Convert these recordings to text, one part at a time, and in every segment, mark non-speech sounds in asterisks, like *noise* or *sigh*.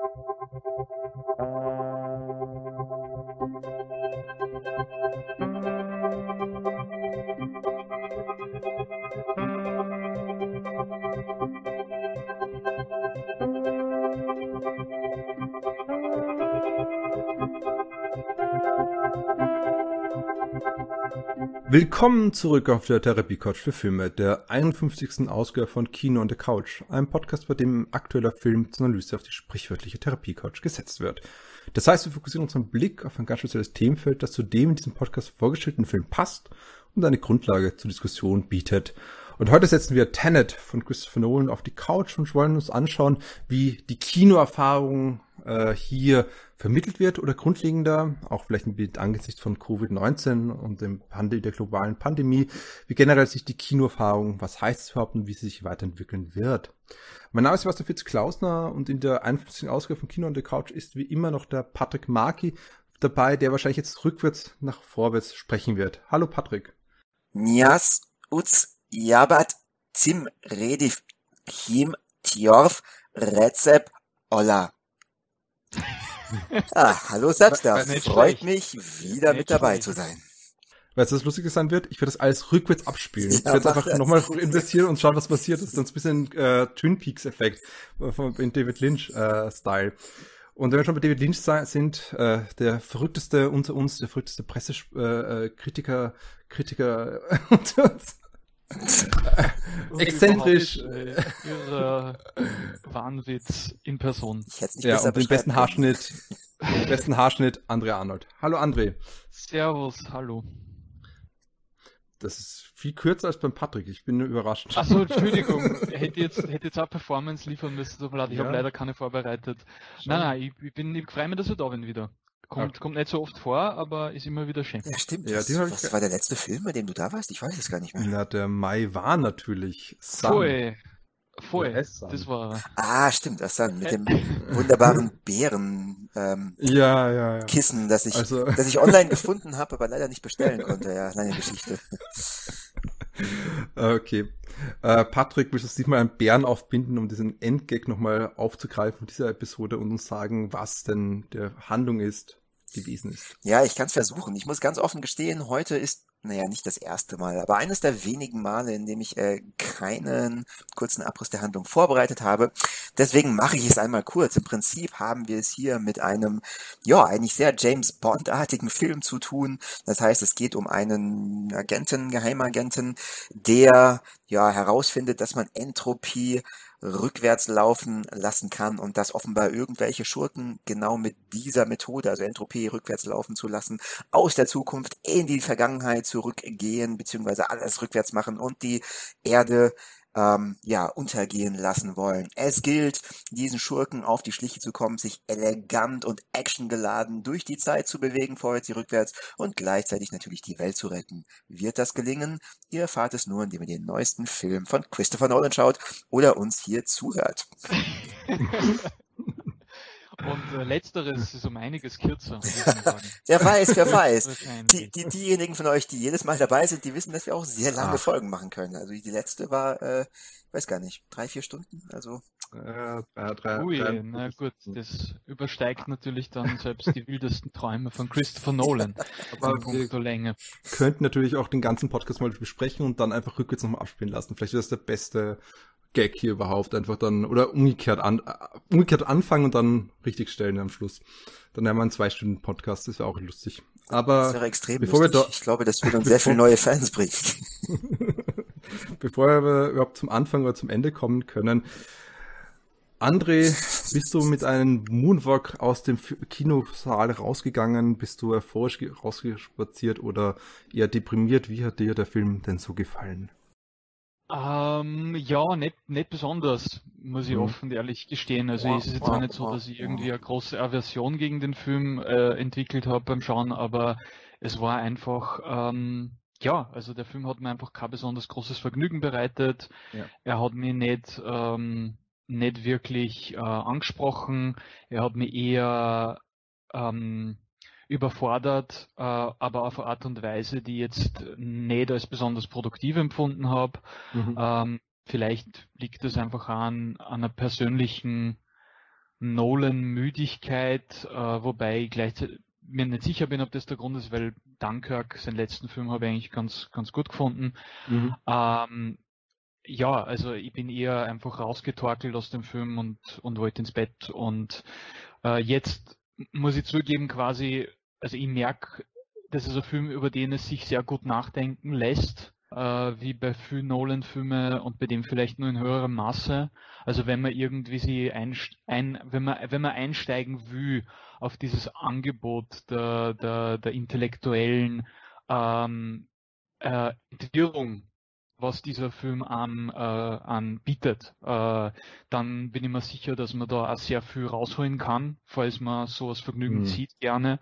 Thank you. Willkommen zurück auf der Therapie Couch für Filme, der 51. Ausgabe von Kino on the Couch, einem Podcast, bei dem aktueller Film zur Analyse auf die sprichwörtliche Therapie Couch gesetzt wird. Das heißt, wir fokussieren unseren Blick auf ein ganz spezielles Themenfeld, das zu dem in diesem Podcast vorgestellten Film passt und eine Grundlage zur Diskussion bietet. Und heute setzen wir Tenet von Christopher Nolan auf die Couch und wollen uns anschauen, wie die Kinoerfahrung äh, hier vermittelt wird oder grundlegender, auch vielleicht bisschen angesichts von Covid-19 und dem Pand der globalen Pandemie, wie generell sich die Kinoerfahrung, was heißt es überhaupt und wie sie sich weiterentwickeln wird. Mein Name ist Sebastian Fitz-Klausner und in der 51. Ausgabe von Kino on the Couch ist wie immer noch der Patrick Marki dabei, der wahrscheinlich jetzt rückwärts nach vorwärts sprechen wird. Hallo Patrick. Nias uts jabat zim redif him tjorf rezep olla. Ah, hallo Sabstar, freut mich, wieder mit dabei zu sein. Weißt du, was lustig sein wird? Ich werde das alles rückwärts abspielen. Ja, ich werde jetzt einfach nochmal investieren und schauen, was passiert. Das ist sonst ein bisschen äh, Twin Peaks-Effekt äh, in David Lynch-Style. Äh, und wenn wir schon bei David Lynch sind, äh, der verrückteste unter uns, der verrückteste Pressekritiker, äh, Kritiker *laughs* unter uns, Exzentrisch. Ihrer Wahnwitz in Person. Ich hätte nicht ja, und den besten Haarschnitt, den besten Haarschnitt, André Arnold. Hallo André. Servus, hallo. Das ist viel kürzer als beim Patrick. Ich bin nur überrascht. Achso, Entschuldigung. *laughs* hätte jetzt, hätte jetzt auch Performance liefern müssen. Tut mir leid, ich ja. habe leider keine vorbereitet. Schon. Nein, nein, ich, ich bin, ich freue mich, dass wir da bin wieder. Kommt, okay. kommt nicht so oft vor, aber ist immer wieder schön. Ja, stimmt. Ja, was, was war der letzte Film, bei dem du da warst? Ich weiß es gar nicht mehr. Ja, der Mai war natürlich Sun. Voll. Voll. Das war. Ah, stimmt, das Sun mit dem wunderbaren Bären ähm, ja, ja, ja. Kissen, das ich, also. das ich online gefunden habe, aber leider nicht bestellen konnte. Ja, lange Geschichte. *laughs* Okay. Äh, Patrick, willst du diesmal einen Bären aufbinden, um diesen Endgag nochmal aufzugreifen dieser Episode und uns sagen, was denn der Handlung ist? Gewesen ist. Ja, ich kann es versuchen. Ich muss ganz offen gestehen, heute ist, naja, nicht das erste Mal, aber eines der wenigen Male, in dem ich äh, keinen kurzen Abriss der Handlung vorbereitet habe. Deswegen mache ich es einmal kurz. Im Prinzip haben wir es hier mit einem, ja, eigentlich sehr James Bond-artigen Film zu tun. Das heißt, es geht um einen Agenten, Geheimagenten, der ja herausfindet, dass man Entropie rückwärts laufen lassen kann und dass offenbar irgendwelche Schurken genau mit dieser Methode, also Entropie rückwärts laufen zu lassen, aus der Zukunft in die Vergangenheit zurückgehen, beziehungsweise alles rückwärts machen und die Erde ähm, ja, untergehen lassen wollen. Es gilt, diesen Schurken auf die Schliche zu kommen, sich elegant und actiongeladen durch die Zeit zu bewegen, vorwärts wie rückwärts und gleichzeitig natürlich die Welt zu retten. Wird das gelingen? Ihr erfahrt es nur, indem ihr den neuesten Film von Christopher Nolan schaut oder uns hier zuhört. *laughs* Und äh, letzteres ist um einiges kürzer. *laughs* wer weiß, wer weiß. Die, die, diejenigen von euch, die jedes Mal dabei sind, die wissen, dass wir auch sehr lange Ach. Folgen machen können. Also die letzte war, äh, weiß gar nicht, drei, vier Stunden. Also äh, drei, Ui, drei, na gut, das übersteigt natürlich dann selbst die wildesten Träume von Christopher Nolan. *laughs* Aber wir Länge. könnten natürlich auch den ganzen Podcast mal besprechen und dann einfach rückwärts nochmal abspielen lassen. Vielleicht wäre das der beste Gag hier überhaupt einfach dann oder umgekehrt an äh, umgekehrt anfangen und dann richtig stellen am Schluss. Dann haben wir einen zwei Stunden Podcast, das wäre auch lustig. Aber das wäre extrem bevor lustig. wir ich glaube, das würde uns *laughs* sehr viele neue Fans bringen. *laughs* bevor wir überhaupt zum Anfang oder zum Ende kommen können, André, bist du mit einem Moonwalk aus dem Kinosaal rausgegangen? Bist du euphorisch rausgespaziert oder eher deprimiert? Wie hat dir der Film denn so gefallen? Ähm, ja, nicht, nicht besonders, muss ich mhm. offen und ehrlich gestehen. Also ja, ist es jetzt auch nicht so, dass ich irgendwie eine große Aversion gegen den Film äh, entwickelt habe beim Schauen, aber es war einfach, ähm, ja, also der Film hat mir einfach kein besonders großes Vergnügen bereitet. Ja. Er hat mich nicht, ähm, nicht wirklich äh, angesprochen. Er hat mich eher ähm, überfordert, äh, aber auf eine Art und Weise, die jetzt nicht als besonders produktiv empfunden habe. Mhm. Ähm, vielleicht liegt es einfach an, an einer persönlichen Nolan-Müdigkeit, äh, wobei ich gleichzeitig mir nicht sicher bin, ob das der Grund ist, weil Dunkirk, seinen letzten Film, habe ich eigentlich ganz, ganz gut gefunden. Mhm. Ähm, ja, also ich bin eher einfach rausgetorkelt aus dem Film und, und wollte ins Bett. Und äh, jetzt muss ich zugeben, quasi, also ich merke, das ist ein Film, über den es sich sehr gut nachdenken lässt, äh, wie bei vielen Nolan-Filmen und bei dem vielleicht nur in höherem Maße. Also wenn man irgendwie sie ein, ein, wenn man, wenn man einsteigen will auf dieses Angebot der, der, der intellektuellen ähm, äh, Entwirrung was dieser Film an, äh, anbietet, äh, dann bin ich mir sicher, dass man da auch sehr viel rausholen kann, falls man sowas Vergnügen mhm. sieht gerne.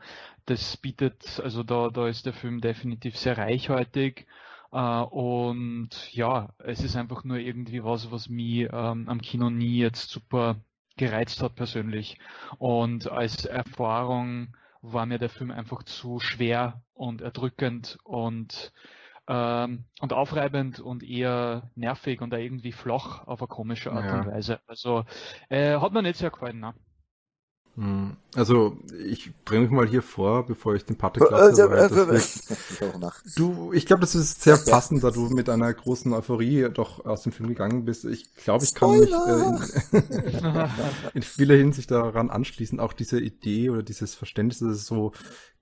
Das bietet, also da, da ist der Film definitiv sehr reichhaltig. Uh, und ja, es ist einfach nur irgendwie was, was mich ähm, am Kino nie jetzt super gereizt hat persönlich. Und als Erfahrung war mir der Film einfach zu schwer und erdrückend und ähm, und aufreibend und eher nervig und irgendwie flach auf eine komische Art ja. und Weise. Also äh, hat mir nicht sehr gefallen. Ne? Hm. Also, ich bringe mich mal hier vor, bevor ich den Patrick äh, lasse. Äh, äh, *laughs* du, ich glaube, das ist sehr passend, da du mit einer großen Euphorie doch aus dem Film gegangen bist. Ich glaube, ich kann mich äh, in, *laughs* in vieler Hinsicht daran anschließen. Auch diese Idee oder dieses Verständnis, dass es so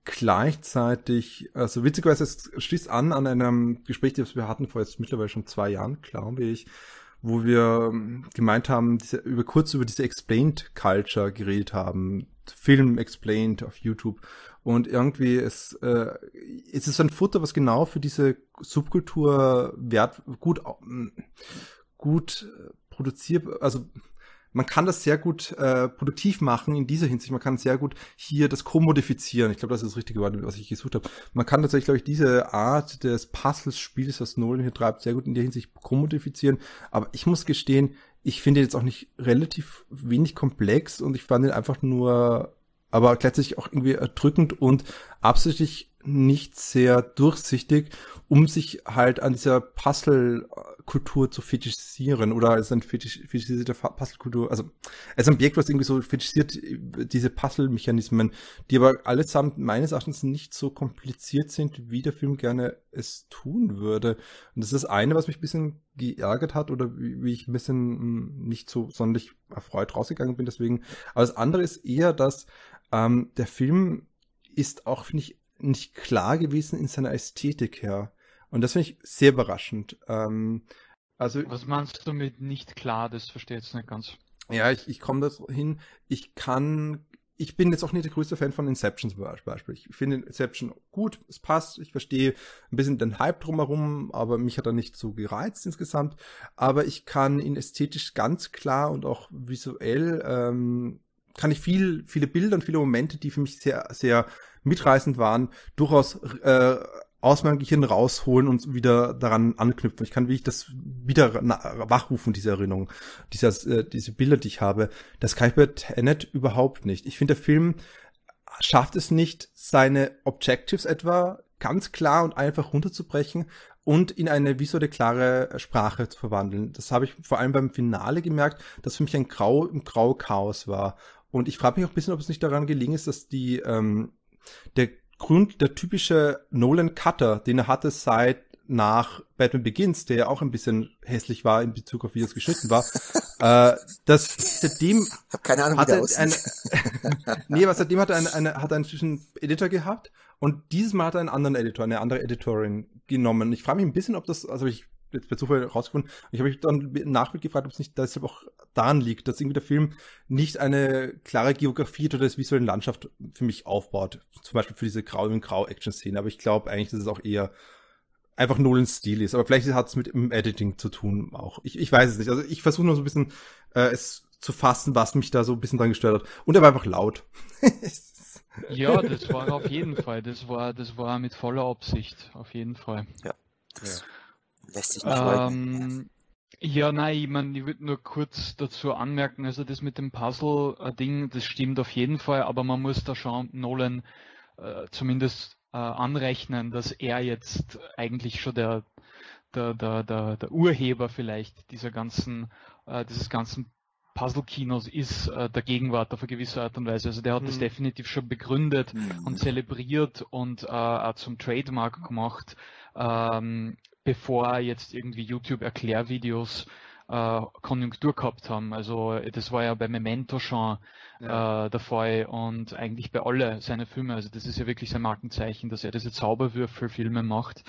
gleichzeitig, also witzigerweise, es schließt an an einem Gespräch, das wir hatten vor jetzt mittlerweile schon zwei Jahren, glaube ich, wo wir ähm, gemeint haben, diese, über kurz über diese Explained Culture geredet haben, Film Explained auf YouTube. Und irgendwie ist, äh, es ist ein Futter, was genau für diese Subkultur wert, gut, gut produziert, also man kann das sehr gut äh, produktiv machen in dieser Hinsicht. Man kann sehr gut hier das kommodifizieren. Ich glaube, das ist das richtige Wort, was ich gesucht habe. Man kann tatsächlich, glaube ich, diese Art des Puzzles-Spiels, was Nolan hier treibt, sehr gut in der Hinsicht kommodifizieren. Aber ich muss gestehen, ich finde jetzt auch nicht relativ wenig komplex und ich fand ihn einfach nur, aber gleichzeitig auch irgendwie erdrückend und absichtlich nicht sehr durchsichtig, um sich halt an dieser Puzzle-Kultur zu fetischisieren oder als ein fetisch, fetischisierte Puzzle-Kultur, also als ein Objekt, was irgendwie so fetischisiert, diese Puzzle-Mechanismen, die aber allesamt meines Erachtens nicht so kompliziert sind, wie der Film gerne es tun würde. Und das ist das eine, was mich ein bisschen geärgert hat oder wie, wie ich ein bisschen hm, nicht so sonderlich erfreut rausgegangen bin deswegen. Aber das andere ist eher, dass ähm, der Film ist auch, finde ich, nicht klar gewesen in seiner Ästhetik her. Und das finde ich sehr überraschend. Ähm, also, Was meinst du mit nicht klar? Das verstehe ich jetzt nicht ganz. Ja, ich, ich komme da hin. Ich kann, ich bin jetzt auch nicht der größte Fan von Inception zum Beispiel. Ich finde Inception gut, es passt. Ich verstehe ein bisschen den Hype drumherum, aber mich hat er nicht so gereizt insgesamt. Aber ich kann ihn ästhetisch ganz klar und auch visuell ähm, kann ich viel, viele Bilder und viele Momente, die für mich sehr, sehr mitreißend waren, durchaus äh, aus meinem Gehirn rausholen und wieder daran anknüpfen. Ich kann wirklich das wieder wachrufen, diese Erinnerung, dieses, äh, diese Bilder, die ich habe. Das kann ich bei Tenet überhaupt nicht. Ich finde, der Film schafft es nicht, seine Objectives etwa ganz klar und einfach runterzubrechen und in eine visuelle klare Sprache zu verwandeln. Das habe ich vor allem beim Finale gemerkt, dass für mich ein Grau im Grau Chaos war. Und ich frage mich auch ein bisschen, ob es nicht daran gelingen ist, dass die ähm, der Grund, der typische Nolan Cutter, den er hatte seit nach Batman Begins, der ja auch ein bisschen hässlich war in Bezug auf wie es geschnitten war, *laughs* äh, dass seitdem hab keine Ahnung, hat er eine, *laughs* nee, was seitdem hat er eine, eine hat er einen zwischen Editor gehabt und dieses Mal hat er einen anderen Editor, eine andere Editorin genommen. Ich frage mich ein bisschen, ob das, also ich jetzt bei Zufall rausgefunden. Ich habe mich dann nachher gefragt, ob es nicht deshalb auch daran liegt, dass irgendwie der Film nicht eine klare Geografie oder das visuelle Landschaft für mich aufbaut. Zum Beispiel für diese Grau in Grau Action-Szene. Aber ich glaube eigentlich, dass es auch eher einfach Nolans Stil ist. Aber vielleicht hat es mit dem Editing zu tun auch. Ich, ich weiß es nicht. Also ich versuche nur so ein bisschen äh, es zu fassen, was mich da so ein bisschen dran gestört hat. Und er war einfach laut. *laughs* ja, das war auf jeden Fall. Das war, das war mit voller Absicht. Auf jeden Fall. Ja. ja. Lässt sich nicht ähm, Ja, nein, ich, mein, ich würde nur kurz dazu anmerken, also das mit dem Puzzle-Ding, das stimmt auf jeden Fall, aber man muss da schon Nolan äh, zumindest äh, anrechnen, dass er jetzt eigentlich schon der, der, der, der, der Urheber vielleicht dieser ganzen, äh, dieses ganzen Puzzle-Kinos ist äh, der Gegenwart auf eine gewisse Art und Weise. Also der hat mhm. das definitiv schon begründet mhm. und zelebriert und äh, auch zum Trademark gemacht, ähm, bevor jetzt irgendwie YouTube-Erklärvideos äh, Konjunktur gehabt haben. Also das war ja bei Memento schon ja. äh, der Fall und eigentlich bei alle seine Filme. Also das ist ja wirklich sein Markenzeichen, dass er diese Zauberwürfelfilme macht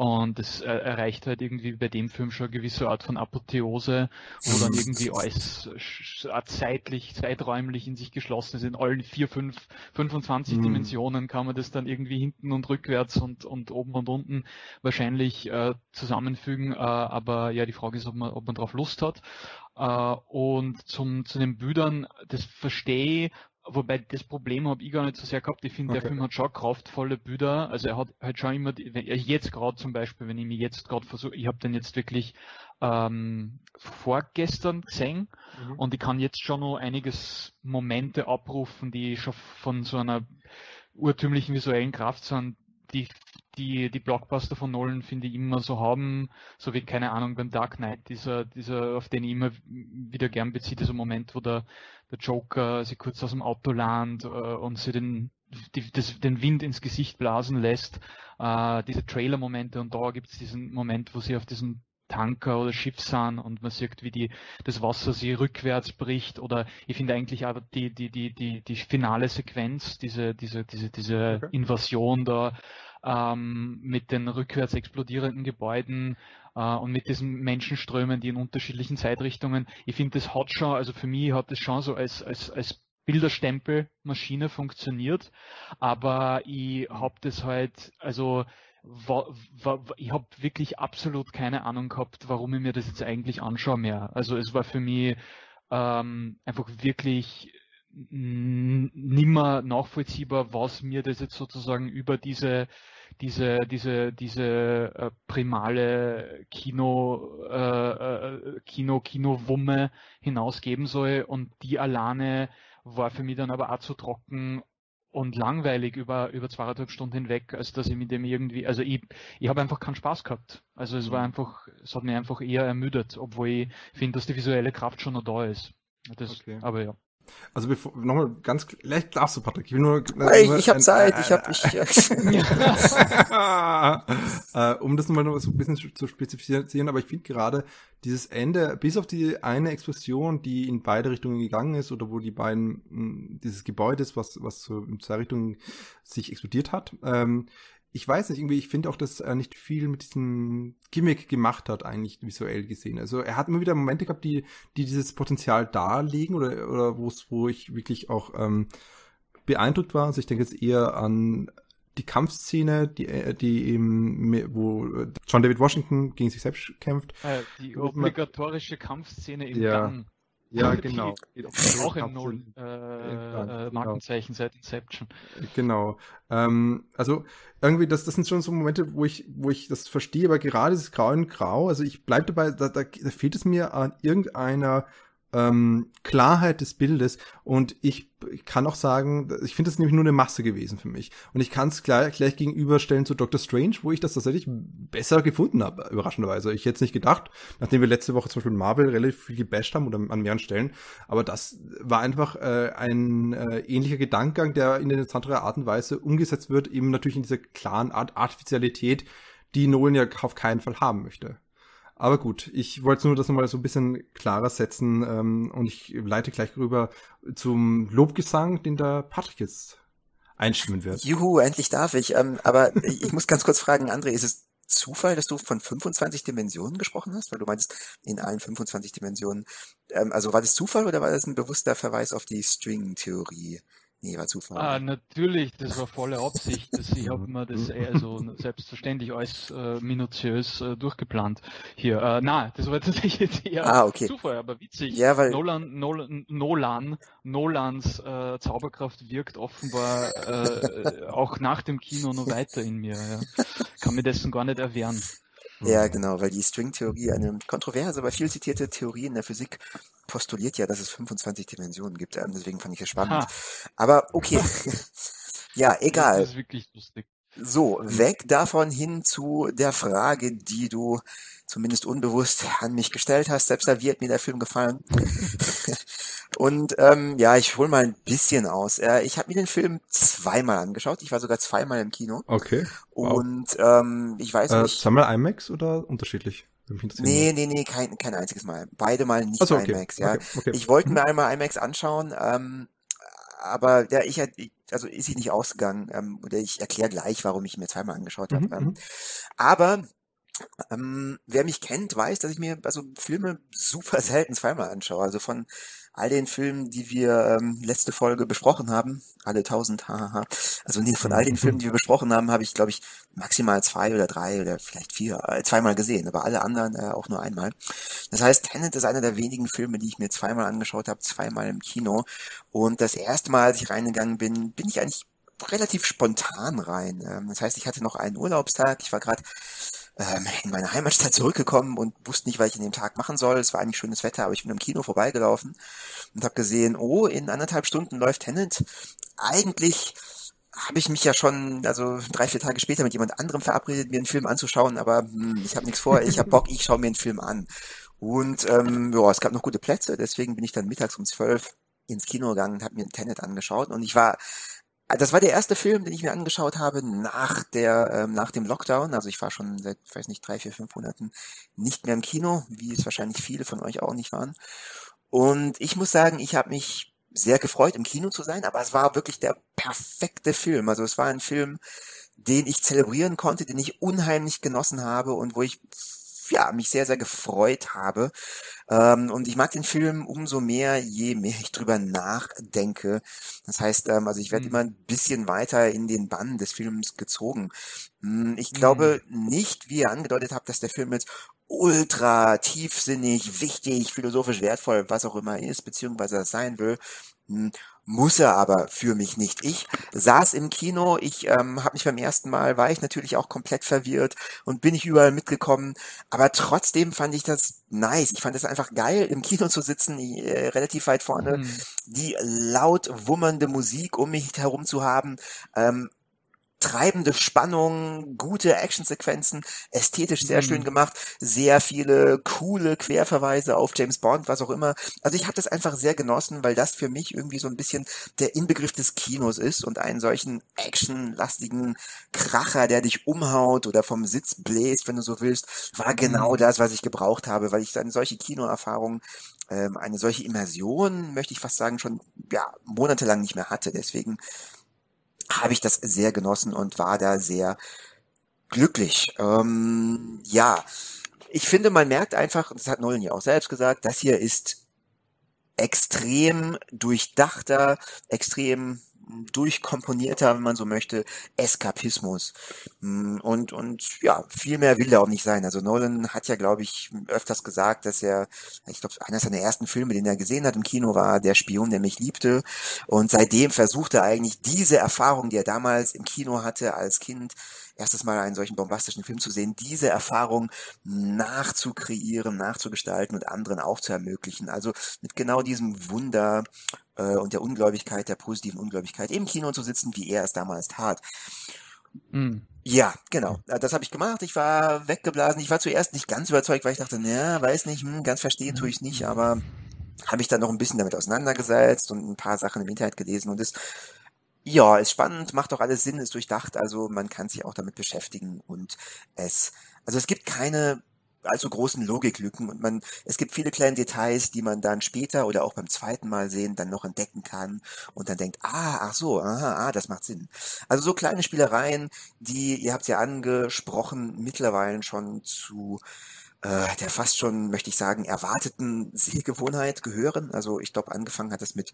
und das äh, erreicht halt irgendwie bei dem Film schon eine gewisse Art von Apotheose, wo dann irgendwie alles zeitlich, zeiträumlich in sich geschlossen ist. In allen vier, fünf, 25 mhm. Dimensionen kann man das dann irgendwie hinten und rückwärts und, und oben und unten wahrscheinlich äh, zusammenfügen. Äh, aber ja, die Frage ist, ob man, ob man drauf Lust hat. Uh, und zum, zu den Bildern, das verstehe Wobei das Problem habe ich gar nicht so sehr gehabt. Ich finde, okay. der Film hat schon kraftvolle Bilder. Also er hat halt schon immer, die, wenn, jetzt gerade zum Beispiel, wenn ich mir jetzt gerade versuche, ich habe den jetzt wirklich ähm, vorgestern gesehen mhm. und ich kann jetzt schon noch einiges Momente abrufen, die schon von so einer urtümlichen visuellen Kraft sind, die die, die Blockbuster von Nolan finde ich immer so haben, so wie, keine Ahnung, beim Dark Knight, dieser, dieser, auf den ich immer wieder gern beziehe, dieser Moment, wo der, der Joker sich kurz aus dem Auto landet äh, und sie den, die, das, den Wind ins Gesicht blasen lässt, äh, diese Trailer-Momente und da gibt es diesen Moment, wo sie auf diesem Tanker oder Schiff sind und man sieht, wie die, das Wasser sie rückwärts bricht oder ich finde eigentlich aber die, die, die, die, die finale Sequenz, diese, diese, diese, diese okay. Invasion da, ähm, mit den rückwärts explodierenden Gebäuden äh, und mit diesen Menschenströmen, die in unterschiedlichen Zeitrichtungen, ich finde, das hat schon, also für mich hat das schon so als, als, als Bilderstempelmaschine funktioniert, aber ich habe das halt, also war, war, ich habe wirklich absolut keine Ahnung gehabt, warum ich mir das jetzt eigentlich anschaue mehr. Also es war für mich ähm, einfach wirklich nimmer nachvollziehbar, was mir das jetzt sozusagen über diese diese diese diese äh, primale Kino äh, äh, Kino Kinowumme hinausgeben soll und die alleine war für mich dann aber auch zu trocken und langweilig über über zweieinhalb Stunden hinweg, als dass ich mit dem irgendwie, also ich, ich habe einfach keinen Spaß gehabt. Also es war mhm. einfach, es hat mich einfach eher ermüdet, obwohl ich finde, dass die visuelle Kraft schon noch da ist. Das, okay. Aber ja. Also bevor nochmal ganz vielleicht darfst du, Patrick. Ich will nur. Hey, nur ich habe Zeit. Äh, ich habe ich. *laughs* äh, um das nochmal so ein bisschen zu spezifizieren, aber ich finde gerade dieses Ende, bis auf die eine Explosion, die in beide Richtungen gegangen ist oder wo die beiden dieses Gebäude ist, was was so in zwei Richtungen sich explodiert hat. Ähm, ich weiß nicht, irgendwie, ich finde auch, dass er nicht viel mit diesem Gimmick gemacht hat, eigentlich visuell gesehen. Also er hat immer wieder Momente gehabt, die, die dieses Potenzial darlegen oder, oder wo ich wirklich auch ähm, beeindruckt war. Also ich denke jetzt eher an die Kampfszene, die, äh, die eben, wo John David Washington gegen sich selbst kämpft. Äh, die obligatorische Kampfszene im ja. Gang. Ja, genau. auch im Null äh, äh, Markenzeichen seit Inception. Genau. Ähm, also irgendwie, das, das sind schon so Momente, wo ich, wo ich das verstehe, aber gerade dieses Grau in Grau, also ich bleib dabei, da, da, da fehlt es mir an irgendeiner ähm, Klarheit des Bildes und ich, kann auch sagen, ich finde das nämlich nur eine Masse gewesen für mich und ich kann es gleich, gleich gegenüberstellen zu Doctor Strange, wo ich das tatsächlich besser gefunden habe, überraschenderweise. Ich hätte es nicht gedacht, nachdem wir letzte Woche zum Beispiel Marvel relativ viel gebasht haben oder an mehreren Stellen, aber das war einfach äh, ein äh, ähnlicher Gedankengang, der in eine interessantere Art und Weise umgesetzt wird, eben natürlich in dieser klaren Art Artificialität, die Nolan ja auf keinen Fall haben möchte. Aber gut, ich wollte nur das nochmal so ein bisschen klarer setzen ähm, und ich leite gleich rüber zum Lobgesang, den der Patrick jetzt einstimmen wird. Juhu, endlich darf ich. Ähm, aber *laughs* ich muss ganz kurz fragen, André, ist es Zufall, dass du von 25 Dimensionen gesprochen hast? Weil du meinst, in allen 25 Dimensionen. Ähm, also war das Zufall oder war das ein bewusster Verweis auf die String-Theorie? Nee, war Zufall. Ah, natürlich, das war volle Absicht. Das, ich habe mir das also selbstverständlich alles äh, minutiös äh, durchgeplant hier. Äh, na, das war tatsächlich jetzt eher ah, okay. Zufall, aber witzig. Ja, weil Nolan, Nolan, Nolan Nolans äh, Zauberkraft wirkt offenbar äh, auch nach dem Kino noch weiter in mir. Ja. Kann mir dessen gar nicht erwehren. Ja, genau, weil die String-Theorie eine kontroverse, aber viel zitierte Theorie in der Physik postuliert ja, dass es 25 Dimensionen gibt. Ähm, deswegen fand ich es spannend. Ha. Aber okay. *laughs* ja, egal. Das ist wirklich lustig. So, weg davon hin zu der Frage, die du zumindest unbewusst an mich gestellt hast. Selbst da wird mir der Film gefallen. *laughs* Und ähm, ja, ich hole mal ein bisschen aus. Äh, ich habe mir den Film zweimal angeschaut. Ich war sogar zweimal im Kino. Okay. Wow. Und ähm, ich weiß äh, nicht. Zweimal IMAX oder unterschiedlich? Nee, nee, nee, kein, kein einziges Mal. Beide Mal nicht so, okay. IMAX, ja. Okay, okay. Ich wollte Mhm. mir einmal IMAX anschauen, ähm, aber ja, ich, ich also ist sie nicht ausgegangen. Ähm, oder ich erkläre gleich, warum ich mir zweimal angeschaut habe. Mhm, Ähm, mhm. aber ähm, wer mich kennt, weiß, dass ich mir also Filme super *laughs* selten zweimal anschaue. Also von all den Filmen, die wir ähm, letzte Folge besprochen haben, alle tausend, hahaha. Also nee, von all den Filmen, die wir *laughs* besprochen haben, habe ich, glaube ich, maximal zwei oder drei oder vielleicht vier, äh, zweimal gesehen, aber alle anderen äh, auch nur einmal. Das heißt, Tenet ist einer der wenigen Filme, die ich mir zweimal angeschaut habe, zweimal im Kino. Und das erste Mal, als ich reingegangen bin, bin ich eigentlich relativ spontan rein. Ähm, das heißt, ich hatte noch einen Urlaubstag. Ich war gerade ähm, in meine Heimatstadt zurückgekommen und wusste nicht, was ich an dem Tag machen soll. Es war eigentlich schönes Wetter, aber ich bin im Kino vorbeigelaufen und habe gesehen, oh, in anderthalb Stunden läuft Tenet. Eigentlich habe ich mich ja schon, also drei, vier Tage später mit jemand anderem verabredet, mir einen Film anzuschauen, aber hm, ich habe nichts vor, ich habe Bock, ich schaue mir einen Film an. Und ähm, ja, es gab noch gute Plätze, deswegen bin ich dann mittags um zwölf ins Kino gegangen und habe mir Tenet angeschaut und ich war das war der erste Film, den ich mir angeschaut habe nach der, ähm, nach dem Lockdown. Also ich war schon seit, weiß nicht, drei, vier, fünf Monaten nicht mehr im Kino, wie es wahrscheinlich viele von euch auch nicht waren. Und ich muss sagen, ich habe mich sehr gefreut, im Kino zu sein, aber es war wirklich der perfekte Film. Also es war ein Film, den ich zelebrieren konnte, den ich unheimlich genossen habe und wo ich ja, mich sehr, sehr gefreut habe. Ähm, und ich mag den Film umso mehr, je mehr ich drüber nachdenke. Das heißt, ähm, also ich werde Mhm. immer ein bisschen weiter in den Bann des Films gezogen. Hm, Ich glaube nicht, wie ihr angedeutet habt, dass der Film jetzt ultra tiefsinnig, wichtig, philosophisch wertvoll, was auch immer ist, beziehungsweise das sein will. Muss er aber für mich nicht. Ich saß im Kino, ich ähm, habe mich beim ersten Mal, war ich natürlich auch komplett verwirrt und bin nicht überall mitgekommen, aber trotzdem fand ich das nice. Ich fand es einfach geil, im Kino zu sitzen, äh, relativ weit vorne, Mhm. die laut wummernde Musik um mich herum zu haben, ähm, treibende Spannung, gute Actionsequenzen, ästhetisch sehr schön Mhm. gemacht, sehr viele coole Querverweise auf James Bond, was auch immer. Also ich habe das einfach sehr genossen, weil das für mich irgendwie so ein bisschen der Inbegriff des Kinos ist und einen solchen actionlastigen Kracher, der dich umhaut oder vom Sitz bläst, wenn du so willst, war genau Mhm. das, was ich gebraucht habe, weil ich eine solche Kinoerfahrung, ähm, eine solche Immersion, möchte ich fast sagen, schon ja monatelang nicht mehr hatte. Deswegen habe ich das sehr genossen und war da sehr glücklich. Ähm, ja, ich finde, man merkt einfach, das hat Nolan ja auch selbst gesagt, das hier ist extrem durchdachter, extrem durchkomponierter, wenn man so möchte, Eskapismus. Mm, Und, und ja, viel mehr will er auch nicht sein. Also Nolan hat ja, glaube ich, öfters gesagt, dass er, ich glaube, einer seiner ersten Filme, den er gesehen hat im Kino, war Der Spion, der mich liebte. Und seitdem versucht er eigentlich diese Erfahrung, die er damals im Kino hatte als Kind, erstes Mal einen solchen bombastischen Film zu sehen, diese Erfahrung nachzukreieren, nachzugestalten und anderen auch zu ermöglichen. Also mit genau diesem Wunder äh, und der Ungläubigkeit, der positiven Ungläubigkeit im Kino zu sitzen, wie er es damals tat. Mhm. Ja, genau. Äh, Das habe ich gemacht. Ich war weggeblasen. Ich war zuerst nicht ganz überzeugt, weil ich dachte, na, weiß nicht, hm, ganz verstehen tue ich es nicht, aber habe ich dann noch ein bisschen damit auseinandergesetzt und ein paar Sachen im Internet gelesen und es ja, ist spannend, macht auch alles Sinn, ist durchdacht, also man kann sich auch damit beschäftigen und es, also es gibt keine allzu großen Logiklücken und man, es gibt viele kleine Details, die man dann später oder auch beim zweiten Mal sehen dann noch entdecken kann und dann denkt, ah, ach so, aha, ah, das macht Sinn. Also so kleine Spielereien, die, ihr habt ja angesprochen, mittlerweile schon zu äh, der fast schon, möchte ich sagen, erwarteten Sehgewohnheit gehören. Also ich glaube, angefangen hat es mit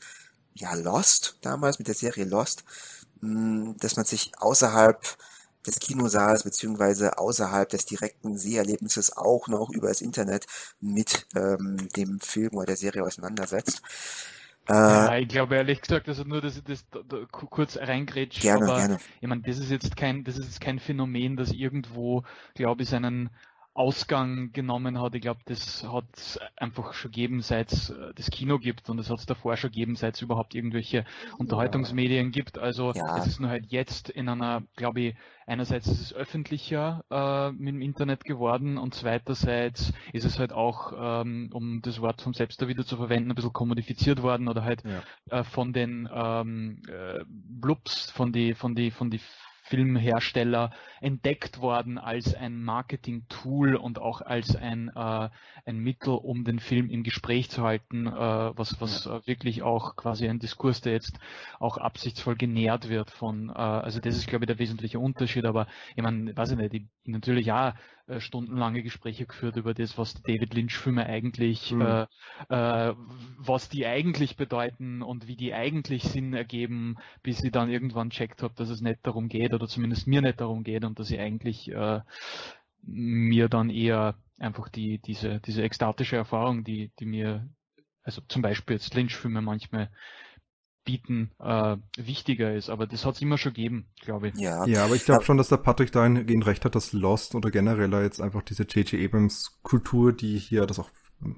ja, Lost damals, mit der Serie Lost, mh, dass man sich außerhalb des Kinosaals beziehungsweise außerhalb des direkten Seherlebnisses auch noch über das Internet mit ähm, dem Film oder der Serie auseinandersetzt. Äh, Ja, ich glaube ehrlich gesagt, also nur, dass ich das da, da ku- kurz reingrätsche, gerne, aber gerne. ich meine, das ist jetzt kein, das ist jetzt kein Phänomen, das irgendwo, glaube ich, seinen Ausgang genommen hat. Ich glaube, das hat es einfach schon gegeben, seit es äh, das Kino gibt und es hat es davor schon gegeben, seit es überhaupt irgendwelche Unterhaltungsmedien gibt. Also ja. es ist nur halt jetzt in einer, glaube ich, einerseits ist es öffentlicher äh, mit dem Internet geworden und zweiterseits ist es halt auch, ähm, um das Wort vom Selbst wieder zu verwenden, ein bisschen kommodifiziert worden oder halt ja. äh, von den ähm, äh, Blubs, von die, von die, von die Filmhersteller entdeckt worden als ein Marketing-Tool und auch als ein, äh, ein Mittel, um den Film im Gespräch zu halten, äh, was, was ja. wirklich auch quasi ein Diskurs, der jetzt auch absichtsvoll genährt wird von, äh, also das ist glaube ich der wesentliche Unterschied, aber ich meine, weiß ich nicht, ich, natürlich ja äh, stundenlange Gespräche geführt über das, was die David Lynch-Filme eigentlich, mhm. äh, äh, was die eigentlich bedeuten und wie die eigentlich Sinn ergeben, bis ich dann irgendwann checkt habe, dass es nicht darum geht oder zumindest mir nicht darum geht und dass ich eigentlich äh, mir dann eher einfach die, diese, diese ekstatische Erfahrung, die, die mir, also zum Beispiel jetzt Lynch-Filme manchmal bieten äh, wichtiger ist. Aber das hat es immer schon gegeben, glaube ich. Ja, ja aber ich glaube schon, dass der Patrick dahingehend recht hat, dass Lost oder generell jetzt einfach diese J.J. Abrams Kultur, die hier das auch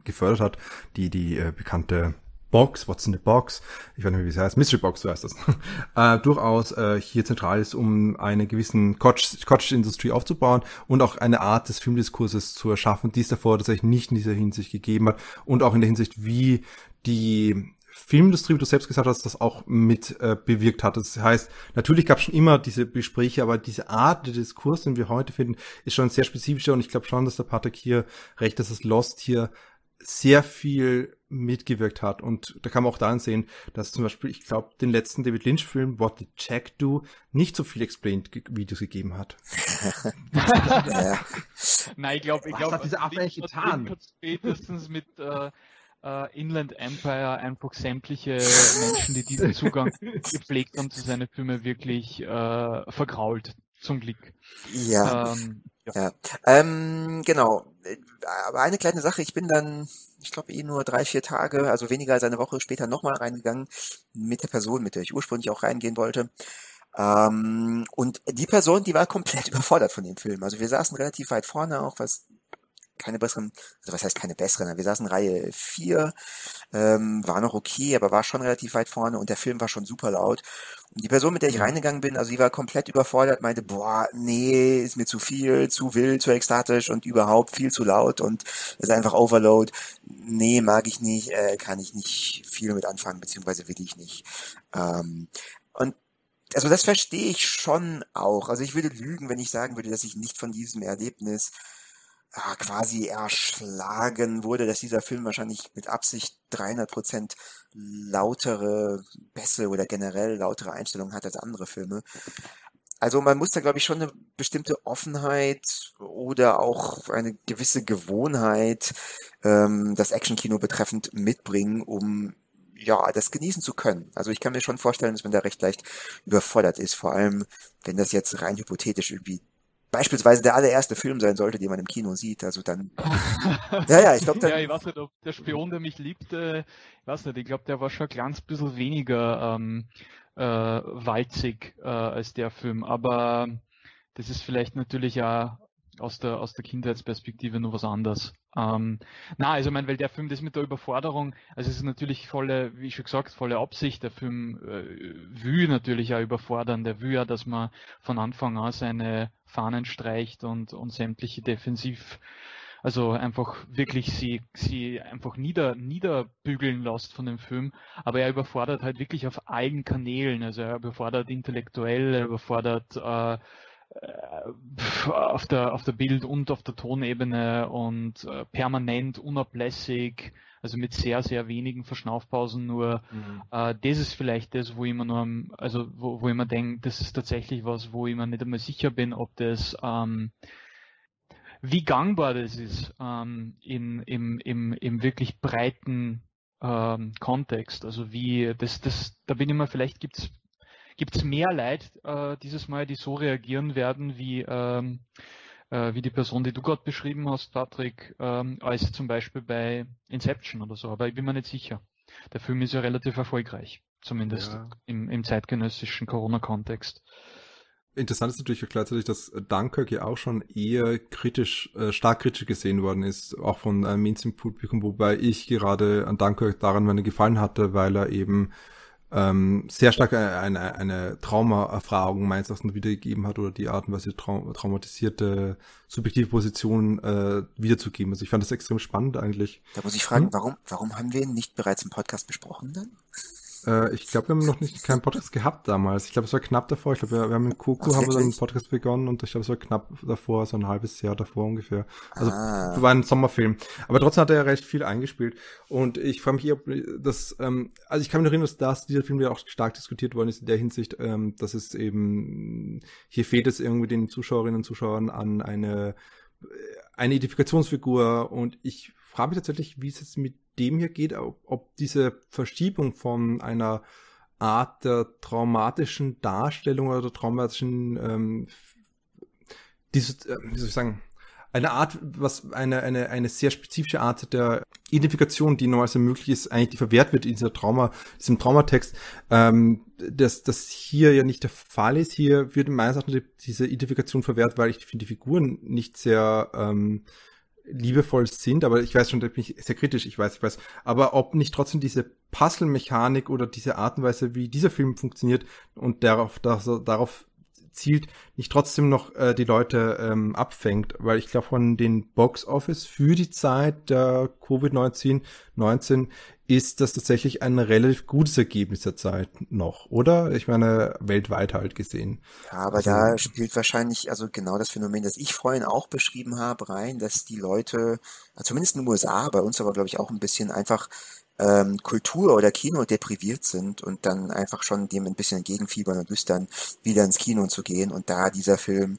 gefördert hat, die die äh, bekannte Box, What's in the Box, ich weiß nicht, wie es heißt, Mystery Box, so heißt das, *laughs* äh, durchaus äh, hier zentral ist, um eine gewissen Cottage-Industrie aufzubauen und auch eine Art des Filmdiskurses zu erschaffen, die es davor tatsächlich nicht in dieser Hinsicht gegeben hat und auch in der Hinsicht, wie die Filmindustrie, wie du selbst gesagt hast, das auch mit äh, bewirkt hat. Das heißt, natürlich gab es schon immer diese Gespräche, aber diese Art der Diskurs, den wir heute finden, ist schon sehr spezifischer und ich glaube schon, dass der Patrick hier recht, dass es Lost hier sehr viel mitgewirkt hat. Und da kann man auch daran sehen, dass zum Beispiel, ich glaube, den letzten David Lynch-Film, What Did Jack Do, nicht so viel Explained-Videos gegeben hat. *laughs* Nein, ich glaube, ich glaube, hat diese Abwehr getan? Spätestens mit äh, äh, Inland Empire einfach sämtliche Menschen, die diesen Zugang *laughs* gepflegt haben zu seinen Filmen, wirklich äh, vergrault. Zum Glück. Ja. Ähm, ja. ja. Ähm, genau. Aber eine kleine Sache, ich bin dann, ich glaube eh nur drei, vier Tage, also weniger als eine Woche später nochmal reingegangen mit der Person, mit der ich ursprünglich auch reingehen wollte. Ähm, und die Person, die war komplett *laughs* überfordert von dem Film. Also wir saßen relativ weit vorne, auch was keine besseren, also was heißt keine besseren, wir saßen Reihe 4, ähm, war noch okay, aber war schon relativ weit vorne und der Film war schon super laut. Und die Person, mit der ich reingegangen bin, also die war komplett überfordert, meinte, boah, nee, ist mir zu viel, zu wild, zu ekstatisch und überhaupt viel zu laut und ist einfach Overload. Nee, mag ich nicht, äh, kann ich nicht viel mit anfangen, beziehungsweise will ich nicht. Ähm, und also das verstehe ich schon auch. Also ich würde lügen, wenn ich sagen würde, dass ich nicht von diesem Erlebnis ja, quasi erschlagen wurde, dass dieser Film wahrscheinlich mit Absicht 300 Prozent lautere Bässe oder generell lautere Einstellungen hat als andere Filme. Also man muss da, glaube ich, schon eine bestimmte Offenheit oder auch eine gewisse Gewohnheit, ähm, das Actionkino betreffend mitbringen, um ja, das genießen zu können. Also ich kann mir schon vorstellen, dass man da recht leicht überfordert ist, vor allem wenn das jetzt rein hypothetisch irgendwie beispielsweise der allererste Film sein sollte, den man im Kino sieht. Also dann. *laughs* ja, ja, ich glaube. Ja, ich weiß nicht, ob der Spion, der mich liebte, ich weiß nicht, ich glaube, der war schon ein kleines bisschen weniger ähm, äh, walzig äh, als der Film. Aber das ist vielleicht natürlich auch aus der, aus der Kindheitsperspektive nur was anderes. Ähm, na, also ich meine, weil der Film das mit der Überforderung, also es ist natürlich volle, wie schon gesagt, volle Absicht. Der Film äh, will natürlich auch überfordern. Der will ja, dass man von Anfang an seine Fahnen streicht und, und sämtliche Defensiv, also einfach wirklich sie, sie einfach nieder, niederbügeln lässt von dem Film. Aber er überfordert halt wirklich auf allen Kanälen. Also er überfordert intellektuell, er überfordert äh, auf der, auf der Bild- und auf der Tonebene und äh, permanent unablässig, also mit sehr, sehr wenigen Verschnaufpausen nur. Mhm. Äh, das ist vielleicht das, wo ich mir nur, also wo, wo ich mir denke, das ist tatsächlich was, wo ich mir nicht einmal sicher bin, ob das ähm, wie gangbar das ist ähm, in, im, im, im wirklich breiten ähm, Kontext. Also wie das, das, da bin ich mir, vielleicht gibt es gibt es mehr Leid äh, dieses Mal, die so reagieren werden, wie, ähm, äh, wie die Person, die du gerade beschrieben hast, Patrick, ähm, als zum Beispiel bei Inception oder so. Aber ich bin mir nicht sicher. Der Film ist ja relativ erfolgreich, zumindest ja. im, im zeitgenössischen Corona-Kontext. interessant ist natürlich gleichzeitig, dass Dunkirk ja auch schon eher kritisch, äh, stark kritisch gesehen worden ist, auch von einem Mainstream-Publikum, wobei ich gerade an Dunkirk daran meine Gefallen hatte, weil er eben ähm, sehr stark eine, eine Traumaerfahrung meines Erachtens wiedergegeben hat oder die Art und Weise trau traumatisierte subjektive Position äh, wiederzugeben. Also ich fand das extrem spannend eigentlich. Da muss ich fragen, hm? warum, warum haben wir ihn nicht bereits im Podcast besprochen dann? Äh, ich glaube, wir haben noch nicht keinen Podcast gehabt damals. Ich glaube, es war knapp davor. Ich glaube, wir, wir, haben mit Kuku haben wir dann einen Podcast begonnen und ich glaube, es war knapp davor, so ein halbes Jahr davor ungefähr. Also ah. war ein Sommerfilm. Aber trotzdem hat er ja recht viel eingespielt. Und ich frage mich ob das, ähm, also ich kann mich noch erinnern, dass dieser Film ja auch stark diskutiert worden ist in der Hinsicht, ähm, dass es eben, hier fehlt es irgendwie den Zuschauerinnen und Zuschauern an eine eine Identifikationsfigur und ich frage mich tatsächlich, wie es jetzt mit dem hier geht, ob, ob diese Verschiebung von einer Art der traumatischen Darstellung oder traumatischen, ähm, diese, äh, wie soll ich sagen, eine Art, was eine, eine, eine sehr spezifische Art der Identifikation, die normalerweise möglich ist, eigentlich die verwehrt wird in dieser Trauma, diesem Traumatext, ähm, dass das hier ja nicht der Fall ist. Hier wird meines Erachtens diese Identifikation verwehrt, weil ich finde die Figuren nicht sehr ähm, liebevoll sind, aber ich weiß schon, da bin ich sehr kritisch, ich weiß, ich weiß. Aber ob nicht trotzdem diese Puzzle-Mechanik oder diese Art und Weise, wie dieser Film funktioniert und darauf, dass, darauf zielt, nicht trotzdem noch äh, die Leute ähm, abfängt, weil ich glaube von den Box Office für die Zeit der Covid-19 19 ist das tatsächlich ein relativ gutes Ergebnis der Zeit noch, oder? Ich meine, weltweit halt gesehen. Ja, aber also, da spielt wahrscheinlich also genau das Phänomen, das ich vorhin auch beschrieben habe, rein, dass die Leute, zumindest in den USA, bei uns aber glaube ich auch ein bisschen einfach ähm, Kultur oder Kino depriviert sind und dann einfach schon dem ein bisschen entgegenfiebern und lüstern, wieder ins Kino zu gehen. Und da dieser Film,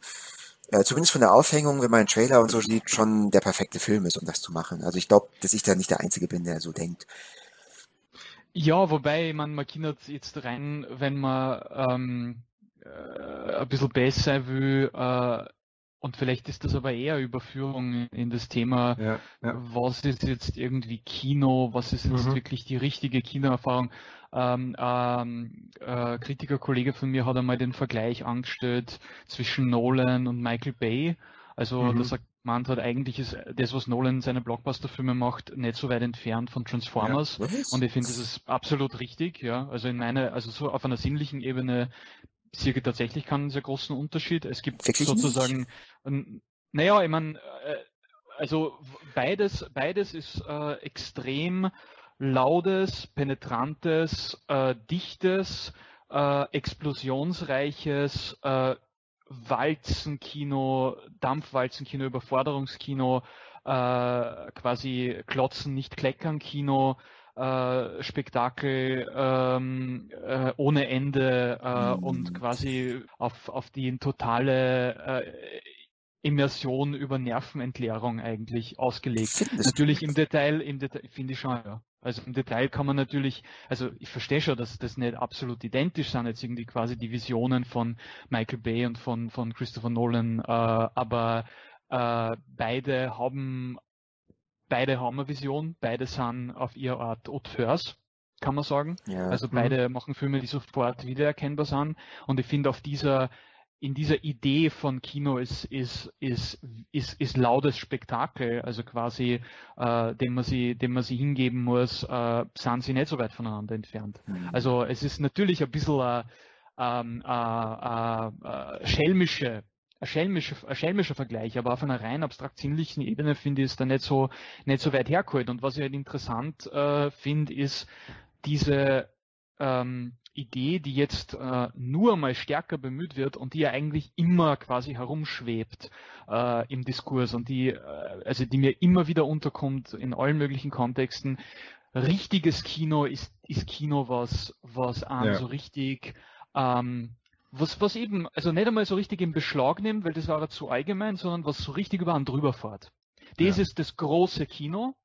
äh, zumindest von der Aufhängung, wenn man einen Trailer und so sieht, schon der perfekte Film ist, um das zu machen. Also ich glaube, dass ich da nicht der Einzige bin, der so denkt. Ja, wobei man, man kann jetzt rein, wenn man ähm, äh, ein bisschen besser will, äh, und vielleicht ist das aber eher Überführung in das Thema, ja, ja. was ist jetzt irgendwie Kino, was ist jetzt mhm. wirklich die richtige Kinoerfahrung. Ähm, ähm, äh, Kritikerkollege von mir hat einmal den Vergleich angestellt zwischen Nolan und Michael Bay. Also, mhm. dass er gemeint hat, eigentlich ist das, was Nolan in seinen Blockbuster-Filmen macht, nicht so weit entfernt von Transformers. Ja, und ich finde, das ist absolut richtig, ja. Also in meiner, also so auf einer sinnlichen Ebene sehe tatsächlich keinen sehr großen Unterschied. Es gibt Wirklich sozusagen, nicht? naja, ich meine, äh, also beides, beides ist äh, extrem lautes, penetrantes, äh, dichtes, äh, explosionsreiches äh, Walzenkino, Dampfwalzenkino, Überforderungskino, äh, quasi Klotzen, nicht Kleckern Kino, äh, Spektakel ähm, äh, ohne Ende äh, mhm. und quasi auf, auf die totale äh, Immersion über Nervenentleerung eigentlich ausgelegt. Findest natürlich im Detail, im Detail finde ich schon, ja. Also im Detail kann man natürlich, also ich verstehe schon, dass das nicht absolut identisch sind, jetzt irgendwie quasi die Visionen von Michael Bay und von, von Christopher Nolan, äh, aber äh, beide haben beide haben eine Vision, beide sind auf ihre Art Auteurs, kann man sagen. Ja. Also mhm. beide mhm. machen Filme, die sofort wiedererkennbar sind. Und ich finde auf dieser in dieser Idee von Kino ist, ist, ist, ist, ist lautes Spektakel, also quasi, äh, dem, man sie, dem man sie hingeben muss, äh, sind sie nicht so weit voneinander entfernt. Mhm. Also es ist natürlich ein bisschen eine, ähm, eine, eine schelmische ein schelmischer, ein schelmischer Vergleich, aber auf einer rein abstrakt sinnlichen Ebene finde ich es da nicht so, nicht so weit hergeholt. Und was ich halt interessant äh, finde, ist diese ähm, Idee, die jetzt äh, nur mal stärker bemüht wird und die ja eigentlich immer quasi herumschwebt äh, im Diskurs und die, äh, also die mir immer wieder unterkommt in allen möglichen Kontexten. Richtiges Kino ist, ist Kino, was, was einem ja. so richtig ähm, was, was eben, also nicht einmal so richtig in Beschlag nimmt, weil das war ja zu allgemein, sondern was so richtig über einen drüber fährt. Das ja. ist das große Kino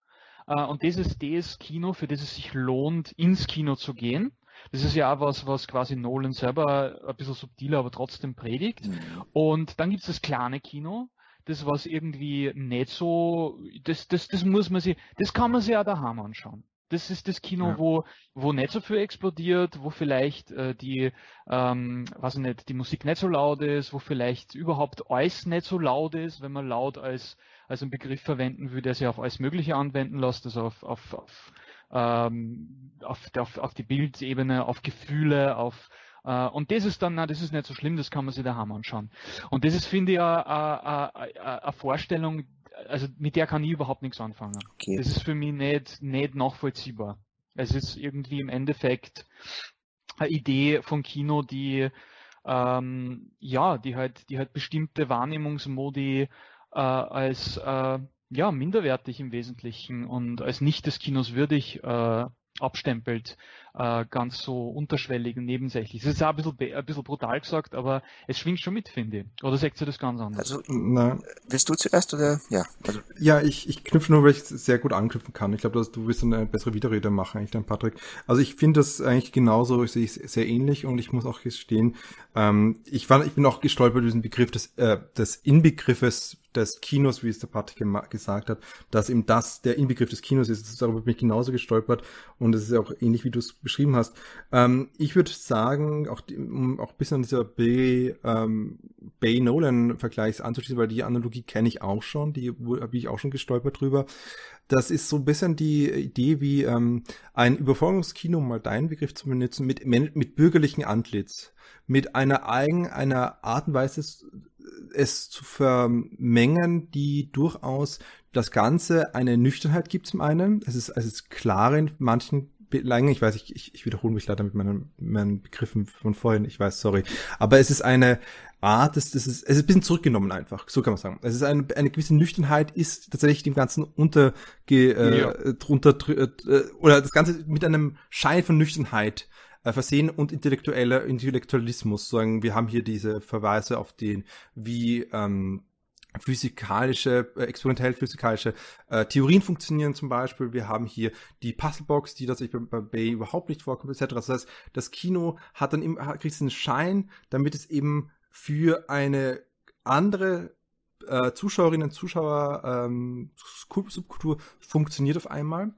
äh, und das ist das Kino, für das es sich lohnt, ins Kino zu gehen. Das ist ja auch was, was quasi Nolan selber ein bisschen subtiler, aber trotzdem predigt. Mhm. Und dann gibt es das kleine Kino, das was irgendwie nicht so, das, das, das muss man sich, das kann man sich auch daheim anschauen. das ist das Kino, ja. wo, wo nicht so viel explodiert, wo vielleicht äh, die, ähm, weiß ich nicht, die Musik nicht so laut ist, wo vielleicht überhaupt alles nicht so laut ist, wenn man laut als, als einen Begriff verwenden würde, der sich auf alles Mögliche anwenden lässt, also auf, auf, auf, ähm, auf, auf, auf die Bildebene, auf Gefühle, auf Uh, und das ist dann, na, das ist nicht so schlimm, das kann man sich daheim anschauen. Und das ist, finde ich, eine Vorstellung, also mit der kann ich überhaupt nichts anfangen. Okay. Das ist für mich nicht, nicht nachvollziehbar. Es ist irgendwie im Endeffekt eine Idee von Kino, die ähm, ja, die halt, die halt bestimmte Wahrnehmungsmodi äh, als äh, ja, minderwertig im Wesentlichen und als nicht des Kinos würdig äh, abstempelt, äh, ganz so unterschwellig und nebensächlich. Das ist auch ein bisschen, ein bisschen brutal gesagt, aber es schwingt schon mit, finde ich. Oder sagt ihr das ganz anders? Also, Na, willst du zuerst oder? Ja. Also. Ja, ich, ich knüpfe nur, weil ich sehr gut anknüpfen kann. Ich glaube, du wirst eine bessere Widerrede machen, eigentlich, dann Patrick. Also ich finde das eigentlich genauso, ich sehe es sehr ähnlich und ich muss auch gestehen, ähm, ich, war, ich bin auch gestolpert über diesen Begriff des, äh, des Inbegriffes des Kinos, wie es der Patrick gesagt hat, dass eben das der Inbegriff des Kinos ist. Darüber bin ich genauso gestolpert und es ist auch ähnlich, wie du es beschrieben hast. Ähm, ich würde sagen, auch, um auch ein bisschen an dieser B, ähm, Bay Nolan-Vergleichs anzuschließen, weil die Analogie kenne ich auch schon, die habe ich auch schon gestolpert drüber. Das ist so ein bisschen die Idee, wie ähm, ein Überforderungskino, um mal deinen Begriff zu benutzen, mit, mit bürgerlichen Antlitz, mit einer eigen, einer Art und Weise es zu vermengen, die durchaus das Ganze eine Nüchternheit gibt zum einen. Es ist, es ist klar in manchen Belangen. Ich weiß, ich, ich, ich wiederhole mich leider mit meinen, meinen Begriffen von vorhin. Ich weiß, sorry. Aber es ist eine Art, das, das ist, es ist ein bisschen zurückgenommen einfach. So kann man sagen. Es ist eine, eine gewisse Nüchternheit ist tatsächlich dem Ganzen unterge, äh, ja. drunter, äh, oder das Ganze mit einem Schein von Nüchternheit äh, versehen und intellektueller Intellektualismus. Sagen, wir haben hier diese Verweise auf den, wie ähm, physikalische, äh, experimentell physikalische äh, Theorien funktionieren zum Beispiel. Wir haben hier die Puzzlebox, die tatsächlich bei, bei Bay überhaupt nicht vorkommt, etc. Das heißt, das Kino hat dann immer, kriegt einen Schein, damit es eben für eine andere äh, Zuschauerinnen und Zuschauer ähm, Subkultur funktioniert auf einmal.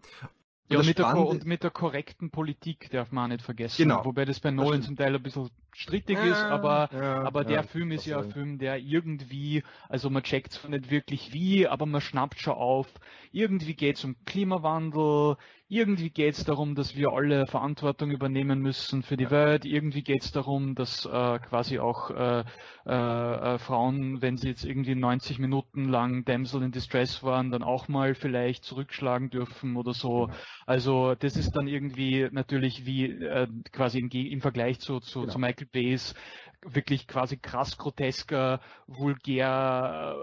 Ja, mit der, und mit der korrekten Politik darf man auch nicht vergessen. Genau. Wobei das bei Nolan zum Teil ein bisschen strittig ist, aber, ja, aber der ja, Film ist ja ein Film, der irgendwie, also man checkt zwar nicht wirklich wie, aber man schnappt schon auf, irgendwie geht es um Klimawandel, irgendwie geht es darum, dass wir alle Verantwortung übernehmen müssen für die Welt, irgendwie geht es darum, dass äh, quasi auch äh, äh, äh Frauen, wenn sie jetzt irgendwie 90 Minuten lang Damsel in Distress waren, dann auch mal vielleicht zurückschlagen dürfen oder so. Also das ist dann irgendwie natürlich wie äh, quasi im, im Vergleich zu, zu, genau. zu Michael Base wirklich quasi krass grotesker, vulgär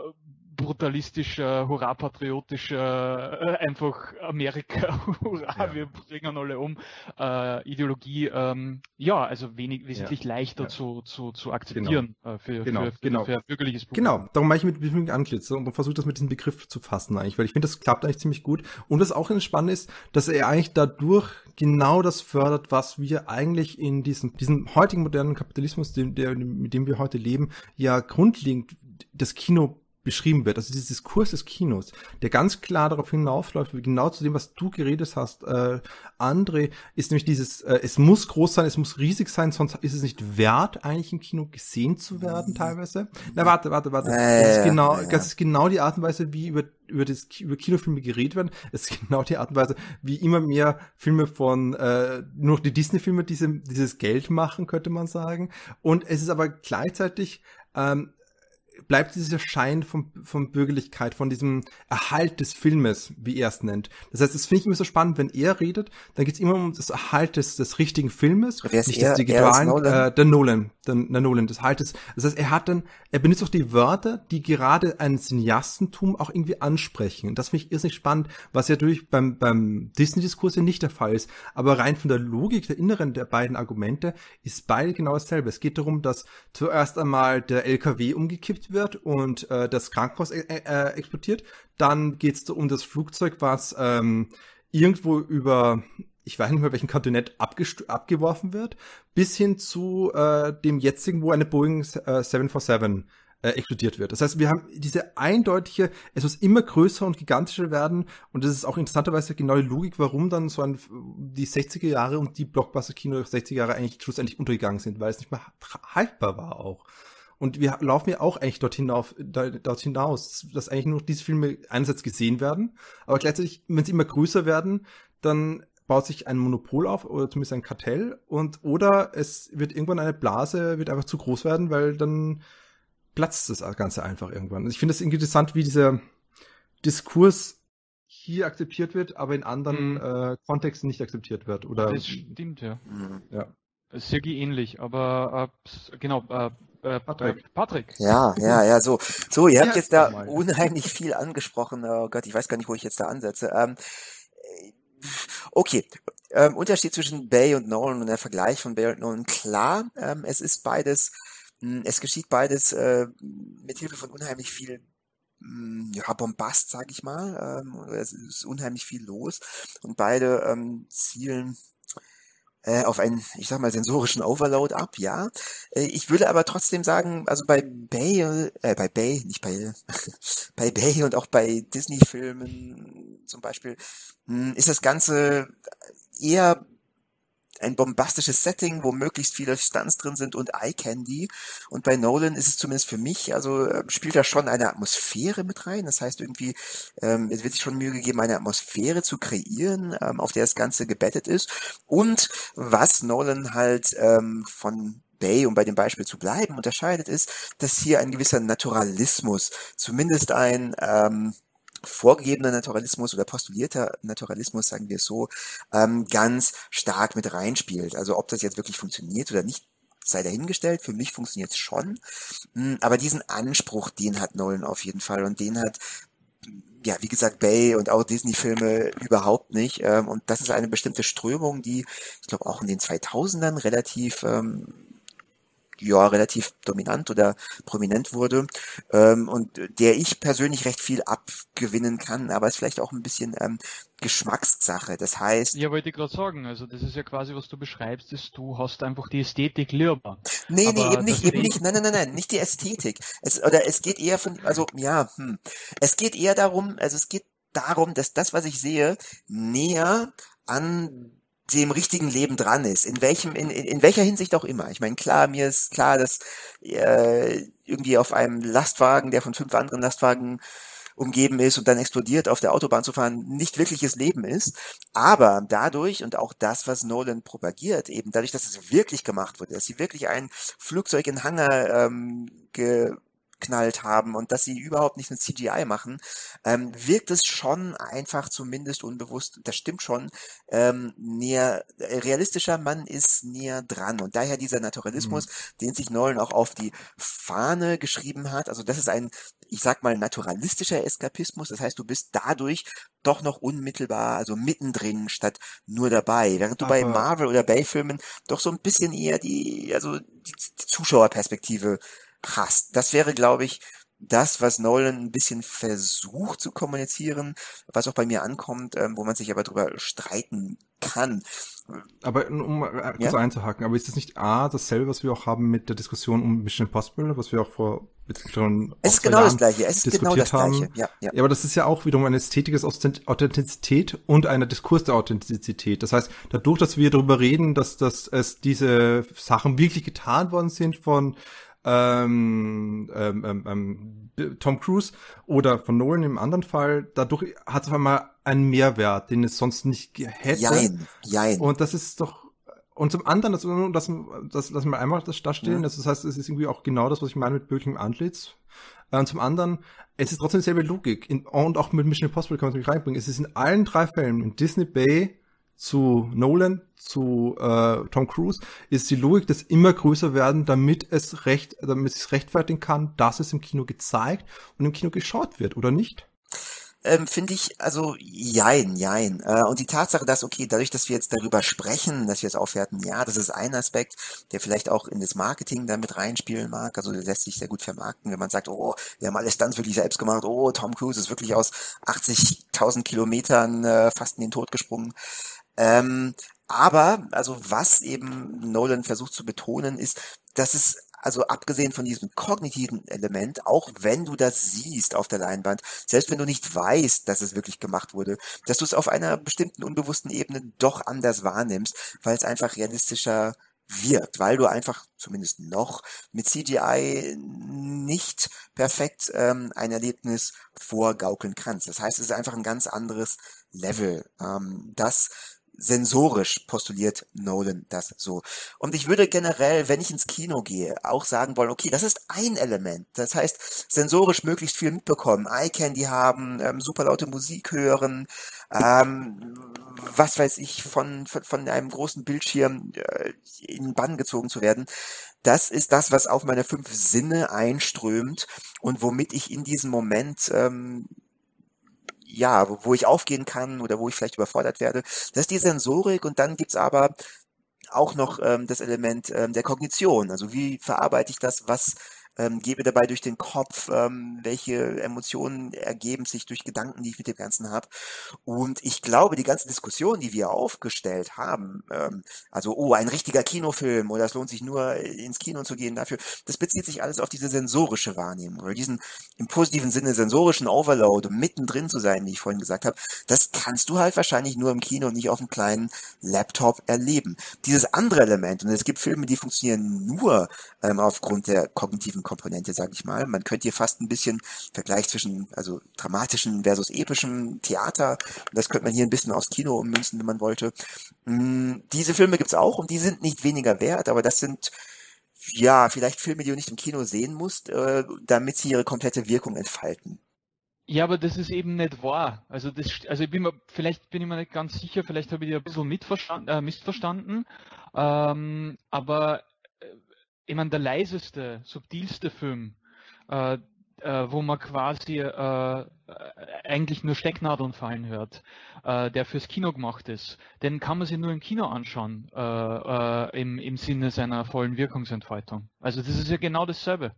brutalistischer, hurra-patriotischer, äh, einfach Amerika, *laughs* hurra, ja. wir bringen alle um, äh, Ideologie, ähm, ja, also wenig, wesentlich ja. leichter ja. Zu, zu, zu akzeptieren genau. äh, für, genau. für, für, genau. für bürgerliches Publikum. Genau, darum mache ich mit, mit Antlitz und versuche das mit diesem Begriff zu fassen eigentlich, weil ich finde, das klappt eigentlich ziemlich gut. Und was auch spannend ist, dass er eigentlich dadurch genau das fördert, was wir eigentlich in diesem, diesem heutigen modernen Kapitalismus, dem, der, mit dem wir heute leben, ja grundlegend das Kino beschrieben wird. Also dieser Diskurs des Kinos, der ganz klar darauf hinaufläuft, genau zu dem, was du geredet hast, äh, André, ist nämlich dieses, äh, es muss groß sein, es muss riesig sein, sonst ist es nicht wert, eigentlich im Kino gesehen zu werden, teilweise. Na, warte, warte, warte. Äh, das ist genau, ja. das ist genau die Art und Weise, wie über über das über Kinofilme geredet werden. Es ist genau die Art und Weise, wie immer mehr Filme von äh, nur die Disney-Filme diese, dieses Geld machen, könnte man sagen. Und es ist aber gleichzeitig ähm, bleibt dieser Schein von, von Bürgerlichkeit, von diesem Erhalt des Filmes, wie er es nennt. Das heißt, das finde ich immer so spannend, wenn er redet, dann geht es immer um das Erhalt des, des richtigen Filmes, nicht er, des digitalen, Nolan? Äh, der Nolan, der, der Nolan, das des, das heißt, er hat dann, er benutzt auch die Wörter, die gerade ein Cineastentum auch irgendwie ansprechen. Und das finde ich irrsinnig spannend, was ja durch beim, beim Disney-Diskurs ja nicht der Fall ist. Aber rein von der Logik der Inneren der beiden Argumente ist beide genau dasselbe. Es geht darum, dass zuerst einmal der LKW umgekippt wird und äh, das Krankenhaus äh, äh, explodiert. Dann geht es um das Flugzeug, was ähm, irgendwo über, ich weiß nicht mehr welchen Kontinent abgeworfen wird, bis hin zu äh, dem jetzigen, wo eine Boeing äh, 747 äh, explodiert wird. Das heißt, wir haben diese eindeutige, es muss immer größer und gigantischer werden und das ist auch interessanterweise genau die Logik, warum dann so ein, die 60er Jahre und die Blockbuster-Kino 60er Jahre eigentlich schlussendlich untergegangen sind, weil es nicht mehr haltbar war auch. Und wir laufen ja auch eigentlich dort hinauf, dort hinaus, dass eigentlich nur diese Filme einerseits gesehen werden, aber gleichzeitig, wenn sie immer größer werden, dann baut sich ein Monopol auf oder zumindest ein Kartell und oder es wird irgendwann eine Blase, wird einfach zu groß werden, weil dann platzt das Ganze einfach irgendwann. Ich finde es interessant, wie dieser Diskurs hier akzeptiert wird, aber in anderen mhm. äh, Kontexten nicht akzeptiert wird. Oder, das stimmt, ja. Mhm. ja. Sehr ähnlich, aber äh, genau, äh, äh, Patrick. Patrick. Ja, ja, *laughs* ja, so. So, ihr habt jetzt da unheimlich viel angesprochen. Oh Gott, ich weiß gar nicht, wo ich jetzt da ansetze. Ähm, okay. Ähm, Unterschied zwischen Bay und Nolan und der Vergleich von Bay und Nolan. Klar, ähm, es ist beides, hm, es geschieht beides äh, mit Hilfe von unheimlich viel hm, ja, Bombast, sag ich mal. Ähm, es ist unheimlich viel los und beide ähm, zielen äh, auf einen, ich sag mal, sensorischen Overload ab, ja. Äh, ich würde aber trotzdem sagen, also bei Bay, äh, bei Bay, nicht bei, *laughs* bei Bay und auch bei Disney-Filmen zum Beispiel, mh, hm, ist das Ganze eher ein bombastisches Setting, wo möglichst viele Stunts drin sind und Eye Candy. Und bei Nolan ist es zumindest für mich, also äh, spielt da schon eine Atmosphäre mit rein. Das heißt irgendwie, ähm, es wird sich schon Mühe gegeben, eine Atmosphäre zu kreieren, ähm, auf der das Ganze gebettet ist. Und was Nolan halt ähm, von Bay, um bei dem Beispiel zu bleiben, unterscheidet, ist, dass hier ein gewisser Naturalismus, zumindest ein ähm, vorgegebener Naturalismus oder postulierter Naturalismus, sagen wir so, ähm, ganz stark mit reinspielt. Also ob das jetzt wirklich funktioniert oder nicht, sei dahingestellt. Für mich funktioniert es schon. Hm, aber diesen Anspruch, den hat Nolan auf jeden Fall und den hat ja, wie gesagt, Bay und auch Disney-Filme überhaupt nicht. Ähm, und das ist eine bestimmte Strömung, die, ich glaube, auch in den 2000ern relativ ähm, ja, relativ dominant oder prominent wurde ähm, und der ich persönlich recht viel abgewinnen kann, aber es ist vielleicht auch ein bisschen ähm, Geschmackssache. Das heißt. Ja, wollte ich gerade sagen, also das ist ja quasi, was du beschreibst, ist, du hast einfach die Ästhetik lieber. Nee, aber nee, eben nicht, eben nicht, nein, nein, nein, nein, nicht die Ästhetik. Es, oder es geht eher von, also ja, hm. Es geht eher darum, also es geht darum, dass das, was ich sehe, näher an dem richtigen Leben dran ist, in welchem, in, in, in welcher Hinsicht auch immer. Ich meine, klar, mir ist klar, dass äh, irgendwie auf einem Lastwagen, der von fünf anderen Lastwagen umgeben ist und dann explodiert, auf der Autobahn zu fahren, nicht wirkliches Leben ist. Aber dadurch und auch das, was Nolan propagiert, eben dadurch, dass es wirklich gemacht wurde, dass sie wirklich ein Flugzeug in Hangar ähm, ge geknallt haben und dass sie überhaupt nicht mit CGI machen, ähm, wirkt es schon einfach zumindest unbewusst, das stimmt schon, ähm, näher, äh, realistischer Mann ist näher dran und daher dieser Naturalismus, mhm. den sich Nolan auch auf die Fahne geschrieben hat, also das ist ein, ich sag mal, naturalistischer Eskapismus, das heißt, du bist dadurch doch noch unmittelbar, also mittendrin statt nur dabei. Während du Aber bei Marvel oder Bay-Filmen doch so ein bisschen eher die, also die Zuschauerperspektive hast. Das wäre, glaube ich, das, was Nolan ein bisschen versucht zu kommunizieren, was auch bei mir ankommt, ähm, wo man sich aber drüber streiten kann. Aber um äh, kurz ja? einzuhaken, aber ist das nicht A, dasselbe, was wir auch haben mit der Diskussion um Mission Impossible, was wir auch vor schon Es ist genau Jahren das gleiche, es ist genau das gleiche. Ja, ja. ja, aber das ist ja auch wiederum eine Ästhetik des Authentizität und einer Diskurs der Authentizität. Das heißt, dadurch, dass wir darüber reden, dass, dass es diese Sachen wirklich getan worden sind von ähm, ähm, ähm, ähm, Tom Cruise oder von Nolan im anderen Fall, dadurch hat es auf einmal einen Mehrwert, den es sonst nicht hätte. Jein, jein. Und das ist doch und zum anderen, das, das, das lassen wir einmal das da stehen, ja. das heißt, es ist irgendwie auch genau das, was ich meine mit Böking Antlitz. Äh, und zum anderen, es ist trotzdem dieselbe Logik. In, und auch mit Mission Impossible kann man es mich reinbringen. Es ist in allen drei Fällen, in Disney Bay, zu Nolan, zu äh, Tom Cruise, ist die Logik des immer größer werden, damit es recht, damit es rechtfertigen kann, dass es im Kino gezeigt und im Kino geschaut wird, oder nicht? ähm, finde ich, also jein, jein. Äh, und die Tatsache, dass, okay, dadurch, dass wir jetzt darüber sprechen, dass wir es aufwerten, ja, das ist ein Aspekt, der vielleicht auch in das Marketing damit reinspielen mag. Also der lässt sich sehr gut vermarkten, wenn man sagt, oh, wir haben alles dann wirklich selbst gemacht, oh, Tom Cruise ist wirklich aus 80.000 Kilometern äh, fast in den Tod gesprungen. Ähm, aber, also was eben Nolan versucht zu betonen, ist, dass es also abgesehen von diesem kognitiven Element, auch wenn du das siehst auf der Leinwand, selbst wenn du nicht weißt, dass es wirklich gemacht wurde, dass du es auf einer bestimmten unbewussten Ebene doch anders wahrnimmst, weil es einfach realistischer wirkt, weil du einfach zumindest noch mit CGI nicht perfekt ähm, ein Erlebnis vorgaukeln kannst. Das heißt, es ist einfach ein ganz anderes Level. Ähm, das sensorisch postuliert Nolan das so. Und ich würde generell, wenn ich ins Kino gehe, auch sagen wollen, okay, das ist ein Element. Das heißt, sensorisch möglichst viel mitbekommen, Eye Candy haben, ähm, super laute Musik hören, ähm, was weiß ich, von, von, einem großen Bildschirm äh, in Bann gezogen zu werden. Das ist das, was auf meine fünf Sinne einströmt und womit ich in diesem Moment ähm, ja, wo, wo ich aufgehen kann oder wo ich vielleicht überfordert werde. Das ist die Sensorik und dann gibt's aber auch noch ähm, das Element ähm, der Kognition. Also wie verarbeite ich das, was ähm, gebe dabei durch den Kopf, ähm, welche Emotionen ergeben sich durch Gedanken, die ich mit dem Ganzen habe. Und ich glaube, die ganze Diskussion, die wir aufgestellt haben, ähm, also, oh, ein richtiger Kinofilm oder es lohnt sich nur ins Kino zu gehen dafür, das bezieht sich alles auf diese sensorische Wahrnehmung oder diesen im positiven Sinne sensorischen Overload, mittendrin zu sein, wie ich vorhin gesagt habe. Das kannst du halt wahrscheinlich nur im Kino und nicht auf einem kleinen Laptop erleben. Dieses andere Element, und es gibt Filme, die funktionieren nur ähm, aufgrund der kognitiven Komponente, sage ich mal. Man könnte hier fast ein bisschen Vergleich zwischen also dramatischen versus epischem Theater, das könnte man hier ein bisschen aus Kino ummünzen, wenn man wollte. Hm, diese Filme gibt's auch und die sind nicht weniger wert, aber das sind ja vielleicht Filme, die du nicht im Kino sehen musst, äh, damit sie ihre komplette Wirkung entfalten. Ja, aber das ist eben nicht wahr. Also das, also ich bin vielleicht bin ich mir nicht ganz sicher, vielleicht habe ich die ein bisschen äh, missverstanden. Ähm, aber ich meine, der leiseste, subtilste Film, äh, äh, wo man quasi äh, eigentlich nur Stecknadeln fallen hört, äh, der fürs Kino gemacht ist, den kann man sich nur im Kino anschauen, äh, äh, im, im Sinne seiner vollen Wirkungsentfaltung. Also das ist ja genau dasselbe.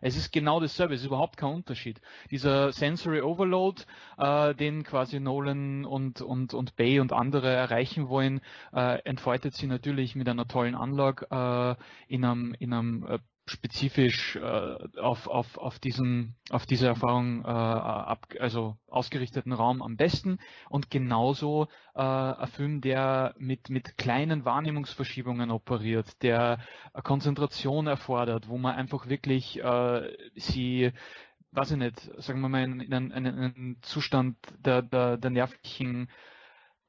Es ist genau dasselbe, es ist überhaupt kein Unterschied. Dieser Sensory Overload, äh, den quasi Nolan und, und, und Bay und andere erreichen wollen, äh, entfaltet sich natürlich mit einer tollen Anlage äh, in einem, in einem äh, spezifisch äh, auf, auf, auf, diesen, auf diese Erfahrung äh, ab, also ausgerichteten Raum am besten und genauso äh, ein Film, der mit, mit kleinen Wahrnehmungsverschiebungen operiert, der Konzentration erfordert, wo man einfach wirklich äh, sie weiß ich nicht, sagen wir mal, in, einen, einen Zustand der, der, der nervlichen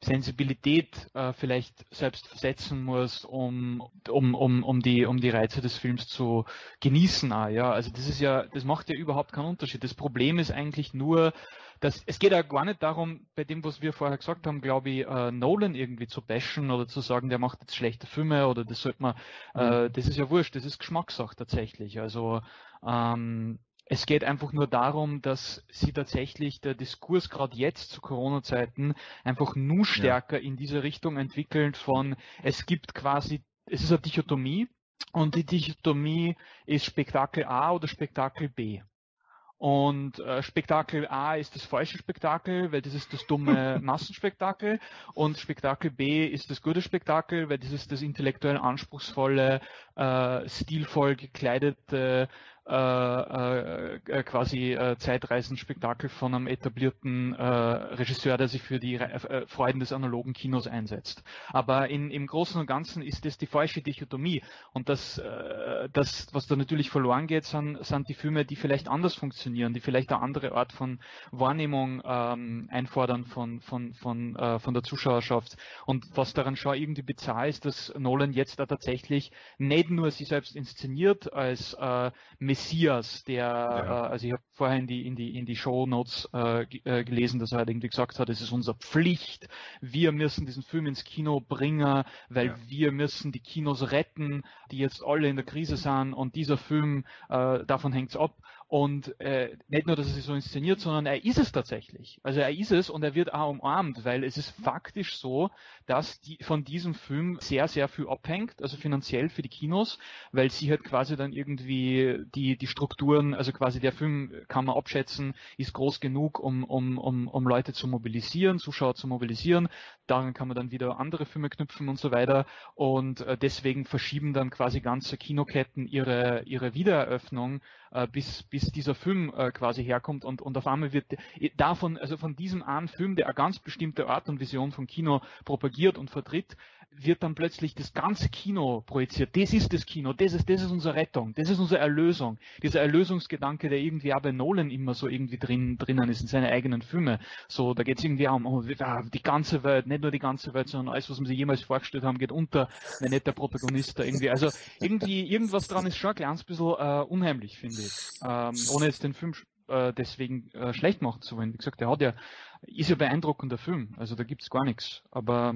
Sensibilität äh, vielleicht selbst versetzen muss, um, um, um, um, die, um die Reize des Films zu genießen. Auch, ja. Also das ist ja, das macht ja überhaupt keinen Unterschied. Das Problem ist eigentlich nur, dass es geht ja gar nicht darum, bei dem, was wir vorher gesagt haben, glaube ich, äh, Nolan irgendwie zu bashen oder zu sagen, der macht jetzt schlechte Filme oder das sollte man, äh, mhm. das ist ja wurscht, das ist Geschmackssache tatsächlich. Also ähm, es geht einfach nur darum, dass sie tatsächlich der Diskurs gerade jetzt zu Corona-Zeiten einfach nur stärker ja. in diese Richtung entwickelt von, es gibt quasi, es ist eine Dichotomie und die Dichotomie ist Spektakel A oder Spektakel B. Und äh, Spektakel A ist das falsche Spektakel, weil das ist das dumme *laughs* Massenspektakel. Und Spektakel B ist das gute Spektakel, weil das ist das intellektuell anspruchsvolle, äh, stilvoll gekleidete, äh, äh, äh, quasi äh, Zeitreisenspektakel von einem etablierten äh, Regisseur, der sich für die äh, Freuden des analogen Kinos einsetzt. Aber in, im Großen und Ganzen ist das die falsche Dichotomie. Und das, äh, das was da natürlich verloren geht, sind, sind die Filme, die vielleicht anders funktionieren, die vielleicht eine andere Art von Wahrnehmung ähm, einfordern von, von, von, von der Zuschauerschaft. Und was daran schon irgendwie bizarr ist, dass Nolan jetzt da tatsächlich nicht nur sich selbst inszeniert als äh, Messias, der, ja. äh, also ich habe vorhin in die, in die, in die Show Notes äh, äh, gelesen, dass er halt irgendwie gesagt hat, es ist unsere Pflicht, wir müssen diesen Film ins Kino bringen, weil ja. wir müssen die Kinos retten, die jetzt alle in der Krise sind und dieser Film, äh, davon hängt's ab. Und äh, nicht nur, dass er sich so inszeniert, sondern er ist es tatsächlich. Also er ist es und er wird auch umarmt, weil es ist faktisch so, dass die, von diesem Film sehr, sehr viel abhängt, also finanziell für die Kinos, weil sie halt quasi dann irgendwie die, die Strukturen, also quasi der Film kann man abschätzen, ist groß genug, um, um, um, um Leute zu mobilisieren, Zuschauer zu mobilisieren. Daran kann man dann wieder andere Filme knüpfen und so weiter. Und äh, deswegen verschieben dann quasi ganze Kinoketten ihre, ihre Wiedereröffnung äh, bis, bis dieser Film äh, quasi herkommt und, und auf einmal wird davon, also von diesem einen Film, der eine ganz bestimmte Art und Vision von Kino propagiert und vertritt, wird dann plötzlich das ganze Kino projiziert. Das ist das Kino, das ist, das ist unsere Rettung, das ist unsere Erlösung. Dieser Erlösungsgedanke, der irgendwie auch bei Nolan immer so irgendwie drin, drinnen ist in seinen eigenen Filmen. So, da geht es irgendwie um oh, die ganze Welt, nicht nur die ganze Welt, sondern alles, was wir sich jemals vorgestellt haben, geht unter, wenn nicht der Protagonist da irgendwie. Also irgendwie, irgendwas dran ist schon ein kleines bisschen äh, unheimlich, finde ich. Ähm, ohne jetzt den Film äh, deswegen äh, schlecht machen zu wollen. Wie gesagt, der hat ja, ist ja beeindruckender Film, also da gibt es gar nichts. Aber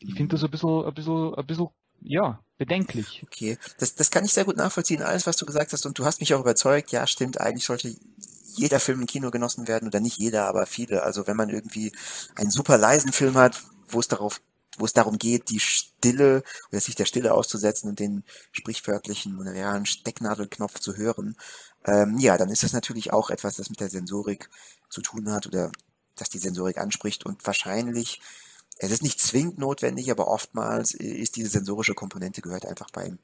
ich finde das ein bisschen, ein bisschen, ein bisschen, ja, bedenklich. Okay, das, das kann ich sehr gut nachvollziehen, alles, was du gesagt hast. Und du hast mich auch überzeugt, ja, stimmt, eigentlich sollte jeder Film im Kino genossen werden oder nicht jeder, aber viele. Also wenn man irgendwie einen super leisen Film hat, wo es darauf wo es darum geht, die Stille oder sich der Stille auszusetzen und den sprichwörtlichen oder realen Stecknadelknopf zu hören, ähm, ja, dann ist das natürlich auch etwas, das mit der Sensorik zu tun hat oder das die Sensorik anspricht und wahrscheinlich es ist nicht zwingend notwendig, aber oftmals ist diese sensorische Komponente gehört einfach beim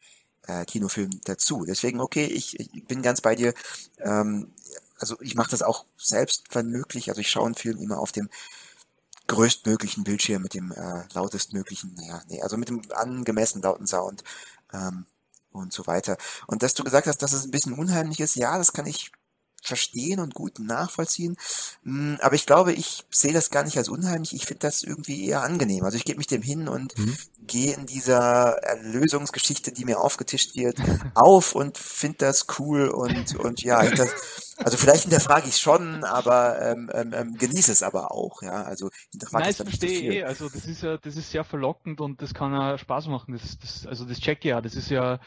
äh, Kinofilm dazu. Deswegen, okay, ich, ich bin ganz bei dir. Ähm, also ich mache das auch selbst, wenn möglich. Also ich schaue einen Film immer auf dem größtmöglichen Bildschirm mit dem äh, lautestmöglichen, naja, nee, also mit dem angemessen lauten Sound ähm, und so weiter. Und dass du gesagt hast, dass es ein bisschen unheimlich ist, ja, das kann ich verstehen und gut nachvollziehen. Hm, aber ich glaube, ich sehe das gar nicht als unheimlich. Ich finde das irgendwie eher angenehm. Also ich gebe mich dem hin und mhm. gehe in dieser Erlösungsgeschichte, die mir aufgetischt wird, *laughs* auf und finde das cool und, und ja, das, also vielleicht hinterfrage ich es schon, aber ähm, ähm, ähm, genieße es aber auch, ja. Also hinterfrage ich verstehe eh. Also das ist ja, das ist sehr verlockend und das kann ja Spaß machen. Das, das, also das check ja. Das ist ja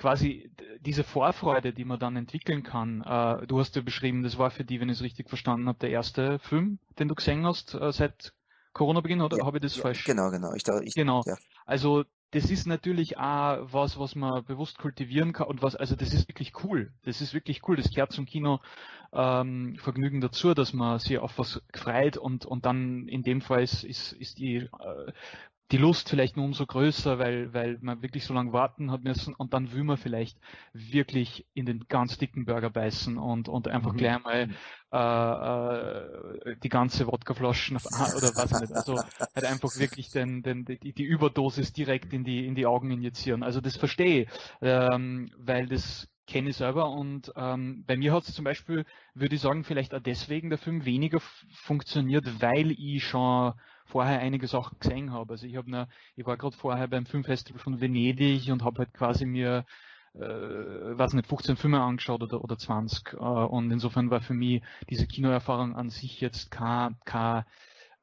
quasi diese Vorfreude, die man dann entwickeln kann. Äh, du hast ja beschrieben, das war für die, wenn ich es richtig verstanden habe, der erste Film, den du gesehen hast äh, seit Corona-Beginn, oder ja, habe ich das ja, falsch? Genau, genau. Ich, ich, genau. Ja. Also das ist natürlich auch was, was man bewusst kultivieren kann und was, also das ist wirklich cool. Das ist wirklich cool. Das gehört zum Kino ähm, Vergnügen dazu, dass man sich auf was freut und, und dann in dem Fall ist, ist, ist die äh, die Lust vielleicht nur umso größer, weil, weil man wirklich so lange warten hat müssen und dann will man vielleicht wirklich in den ganz dicken Burger beißen und, und einfach mhm. gleich mal äh, äh, die ganze Wodkaflaschen oder was nicht. Also halt einfach wirklich den, den, die, die Überdosis direkt in die, in die Augen injizieren. Also das verstehe ich, ähm, weil das kenne ich selber und ähm, bei mir hat es zum Beispiel, würde ich sagen, vielleicht auch deswegen der Film weniger funktioniert, weil ich schon vorher einige Sachen gesehen habe. Also ich habe ich war gerade vorher beim Filmfestival von Venedig und habe halt quasi mir äh, weiß nicht, 15 Filme angeschaut oder, oder 20. Äh, und insofern war für mich diese Kinoerfahrung an sich jetzt kein, kein,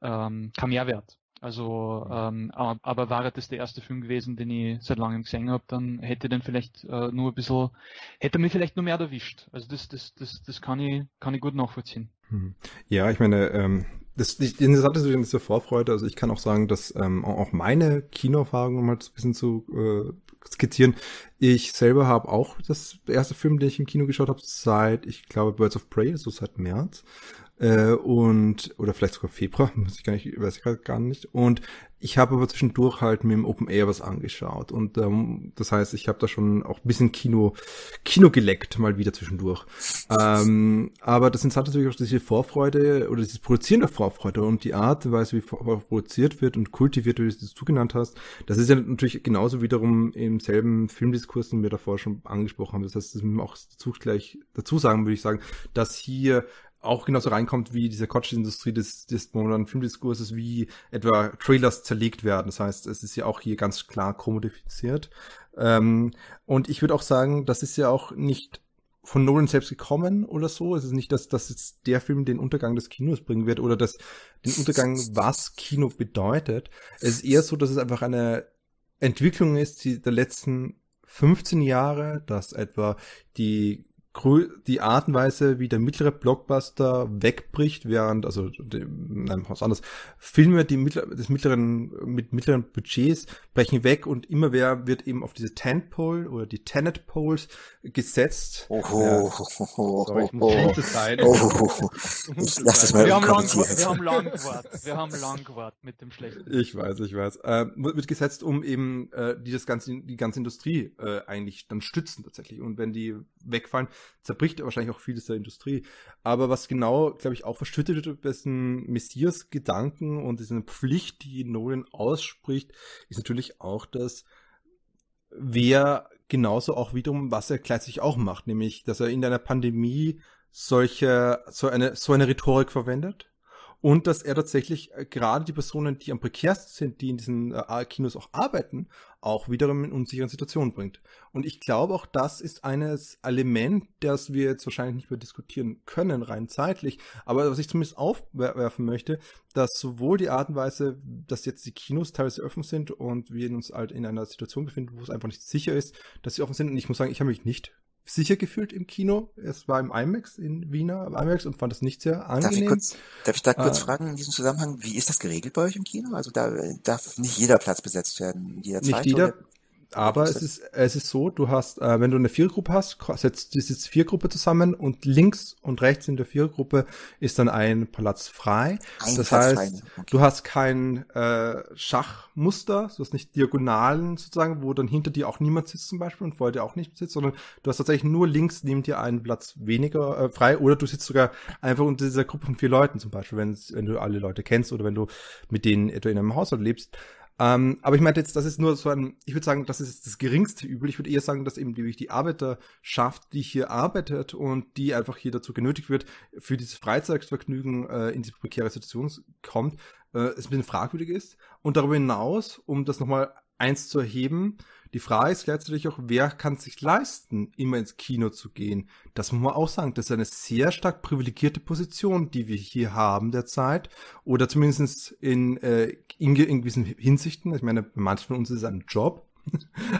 ähm, kein Mehrwert. Also, ähm, aber wäre das der erste Film gewesen, den ich seit langem gesehen habe, dann hätte den vielleicht äh, nur ein bisschen, hätte mich vielleicht nur mehr erwischt. Also das, das, das, das kann ich, kann ich gut nachvollziehen. Hm. Ja, ich meine, ähm, das, das Interessante ist diese Vorfreude. Also ich kann auch sagen, dass ähm, auch meine Kinoerfahrung, um mal ein bisschen zu äh, skizzieren, ich selber habe auch das erste Film, den ich im Kino geschaut habe, seit, ich glaube, Birds of Prey, so seit März. Äh, und, oder vielleicht sogar Februar, *laughs* muss ich gar nicht, weiß ich gerade gar nicht. Und ich habe aber zwischendurch halt mit dem Open Air was angeschaut. Und ähm, das heißt, ich habe da schon auch ein bisschen Kino, Kino geleckt, mal wieder zwischendurch. ähm, aber das hat natürlich auch diese Vorfreude oder dieses Produzieren der Vorfreude und die Art und wie produziert wird und kultiviert wird, wie du es zugenannt hast. Das ist ja natürlich genauso wiederum im selben Filmdiskurs, den wir davor schon angesprochen haben. Das heißt, das müssen wir auch dazu gleich dazu sagen, würde ich sagen, dass hier auch genauso reinkommt wie diese Couch-Industrie des, des modernen Filmdiskurses, wie etwa Trailers zerlegt werden. Das heißt, es ist ja auch hier ganz klar kommodifiziert. Ähm, und ich würde auch sagen, das ist ja auch nicht von Nolan selbst gekommen oder so. Es ist nicht, dass, dass jetzt der Film den Untergang des Kinos bringen wird oder dass den Untergang, was Kino bedeutet. Es ist eher so, dass es einfach eine Entwicklung ist, die der letzten 15 Jahre, dass etwa die die Art und Weise, wie der mittlere Blockbuster wegbricht, während, also, nein, was anderes, Filme, die mittler, des mittleren, mit mittleren Budgets brechen weg und immer mehr wird eben auf diese Tentpole oder die Tenet Poles gesetzt. Oh, ja. oh, sorry, ich muss oh, sein. Oh, ich lass das mal wir haben, lang, wir haben lang gewartet, wir haben lang gewartet mit dem schlechten. Ich weiß, ich weiß. Äh, wird gesetzt, um eben äh, die das ganze, die ganze Industrie äh, eigentlich dann stützen tatsächlich. Und wenn die wegfallen, zerbricht wahrscheinlich auch vieles der Industrie. Aber was genau, glaube ich, auch verschüttet wird, dessen Messias-Gedanken und diese Pflicht, die Nolan ausspricht, ist natürlich auch, dass wer genauso auch wiederum, was er gleichzeitig auch macht, nämlich, dass er in einer Pandemie solche, so eine, so eine Rhetorik verwendet und dass er tatsächlich äh, gerade die Personen, die am prekärsten sind, die in diesen äh, Kinos auch arbeiten, auch wiederum in unsicheren Situationen bringt. Und ich glaube auch, das ist eines Element, das wir jetzt wahrscheinlich nicht mehr diskutieren können, rein zeitlich, aber was ich zumindest aufwerfen möchte, dass sowohl die Art und Weise, dass jetzt die Kinos teilweise offen sind und wir uns halt in einer Situation befinden, wo es einfach nicht sicher ist, dass sie offen sind. Und ich muss sagen, ich habe mich nicht sicher gefühlt im Kino. Es war im IMAX in Wiener IMAX und fand es nicht sehr angenehm. Darf ich, kurz, darf ich da kurz äh, fragen in diesem Zusammenhang, wie ist das geregelt bei euch im Kino? Also da darf nicht jeder Platz besetzt werden, jederzeit? Nicht jeder, oder? Aber es ist, es ist so, du hast, äh, wenn du eine Viergruppe hast, setzt diese Viergruppe zusammen und links und rechts in der Viergruppe ist dann ein Platz frei. Ein das Platz heißt, okay. du hast kein äh, Schachmuster, du hast nicht Diagonalen sozusagen, wo dann hinter dir auch niemand sitzt zum Beispiel und vor dir auch nicht sitzt, sondern du hast tatsächlich nur links neben dir einen Platz weniger äh, frei oder du sitzt sogar einfach unter dieser Gruppe von vier Leuten zum Beispiel, wenn, wenn du alle Leute kennst oder wenn du mit denen etwa in einem Haushalt lebst. Ähm, aber ich meinte jetzt, das ist nur so ein, ich würde sagen, das ist das geringste Übel. Ich würde eher sagen, dass eben die, die Arbeiterschaft, die hier arbeitet und die einfach hier dazu genötigt wird, für dieses Freizeitvergnügen äh, in diese prekäre Situation kommt, äh, es ein bisschen fragwürdig ist. Und darüber hinaus, um das nochmal eins zu erheben, die Frage ist letztlich auch, wer kann sich leisten, immer ins Kino zu gehen? Das muss man auch sagen. Das ist eine sehr stark privilegierte Position, die wir hier haben derzeit. Oder zumindest in, äh, in, in gewissen Hinsichten. Ich meine, manchen von uns ist es ein Job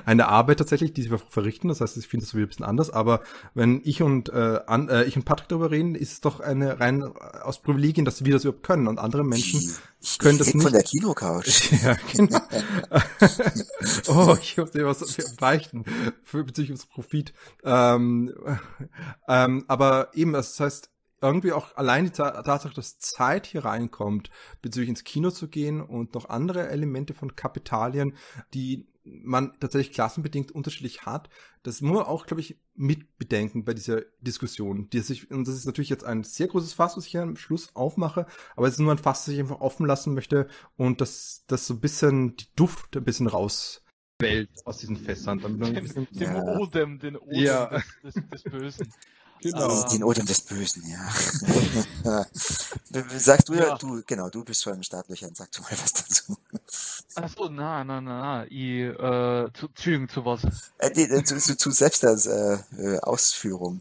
eine Arbeit tatsächlich, die sie verrichten. Das heißt, ich finde das so ein bisschen anders. Aber wenn ich und äh, an, äh, ich und Patrick darüber reden, ist es doch eine rein äh, aus Privilegien, dass wir das überhaupt können. Und andere Menschen ich, können ich das nicht. von der Kinocouch. *laughs* ja, genau. *laughs* oh, ich muss dir was beichten für bezüglich unseres Profit. Ähm, ähm, aber eben, das heißt, irgendwie auch allein die Tatsache, dass Zeit hier reinkommt, bezüglich ins Kino zu gehen und noch andere Elemente von Kapitalien, die man tatsächlich klassenbedingt unterschiedlich hat, das muss man auch, glaube ich, mitbedenken bei dieser Diskussion. Die sich, und das ist natürlich jetzt ein sehr großes Fass, was ich hier am Schluss aufmache, aber es ist nur ein Fass, das ich einfach offen lassen möchte und dass das so ein bisschen die Duft ein bisschen raus Welt aus diesen Fässern. Den, *laughs* den ja. Odem, den Odem ja. des, des, des Bösen. Genau. Den Odem des Bösen, ja. *laughs* Sagst du ja, du, genau, du bist schon im Startlöchern, sag du mal was dazu. Achso, na, na, na, na, ich, äh, zu, Zügen zu was? Äh, die, äh, zu, zu, zu selbst als äh, äh Ausführung.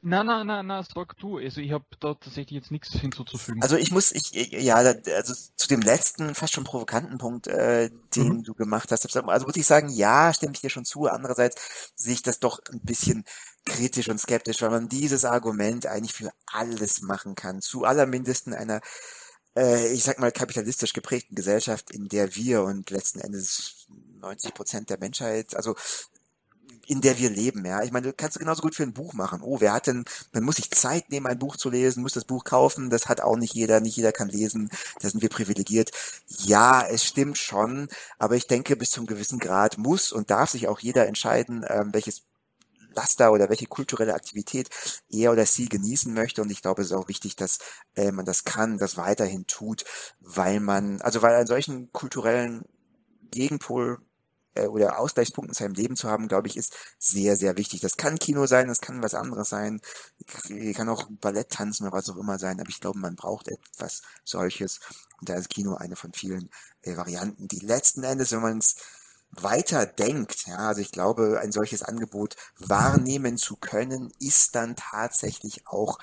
Na, na, na, na, sag du. Also ich habe da tatsächlich jetzt nichts hinzuzufügen. Also ich muss, ich, ja, also zu dem letzten, fast schon provokanten Punkt, äh, den mhm. du gemacht hast, also muss ich sagen, ja, stimme ich dir schon zu. Andererseits sehe ich das doch ein bisschen kritisch und skeptisch, weil man dieses Argument eigentlich für alles machen kann. Zu allermindesten einer, äh, ich sag mal, kapitalistisch geprägten Gesellschaft, in der wir und letzten Endes 90 Prozent der Menschheit, also in der wir leben, ja. Ich meine, du kannst genauso gut für ein Buch machen. Oh, wer hat denn, man muss sich Zeit nehmen, ein Buch zu lesen, muss das Buch kaufen, das hat auch nicht jeder, nicht jeder kann lesen, da sind wir privilegiert. Ja, es stimmt schon, aber ich denke, bis zum gewissen Grad muss und darf sich auch jeder entscheiden, ähm, welches Laster oder welche kulturelle Aktivität er oder sie genießen möchte. Und ich glaube, es ist auch wichtig, dass äh, man das kann, das weiterhin tut, weil man, also weil einen solchen kulturellen Gegenpol äh, oder Ausgleichspunkt in seinem Leben zu haben, glaube ich, ist sehr, sehr wichtig. Das kann Kino sein, das kann was anderes sein, kann auch Ballett tanzen oder was auch immer sein, aber ich glaube, man braucht etwas solches. Und da ist Kino eine von vielen äh, Varianten, die letzten Endes, wenn man es weiter denkt, ja, also ich glaube, ein solches Angebot wahrnehmen zu können, ist dann tatsächlich auch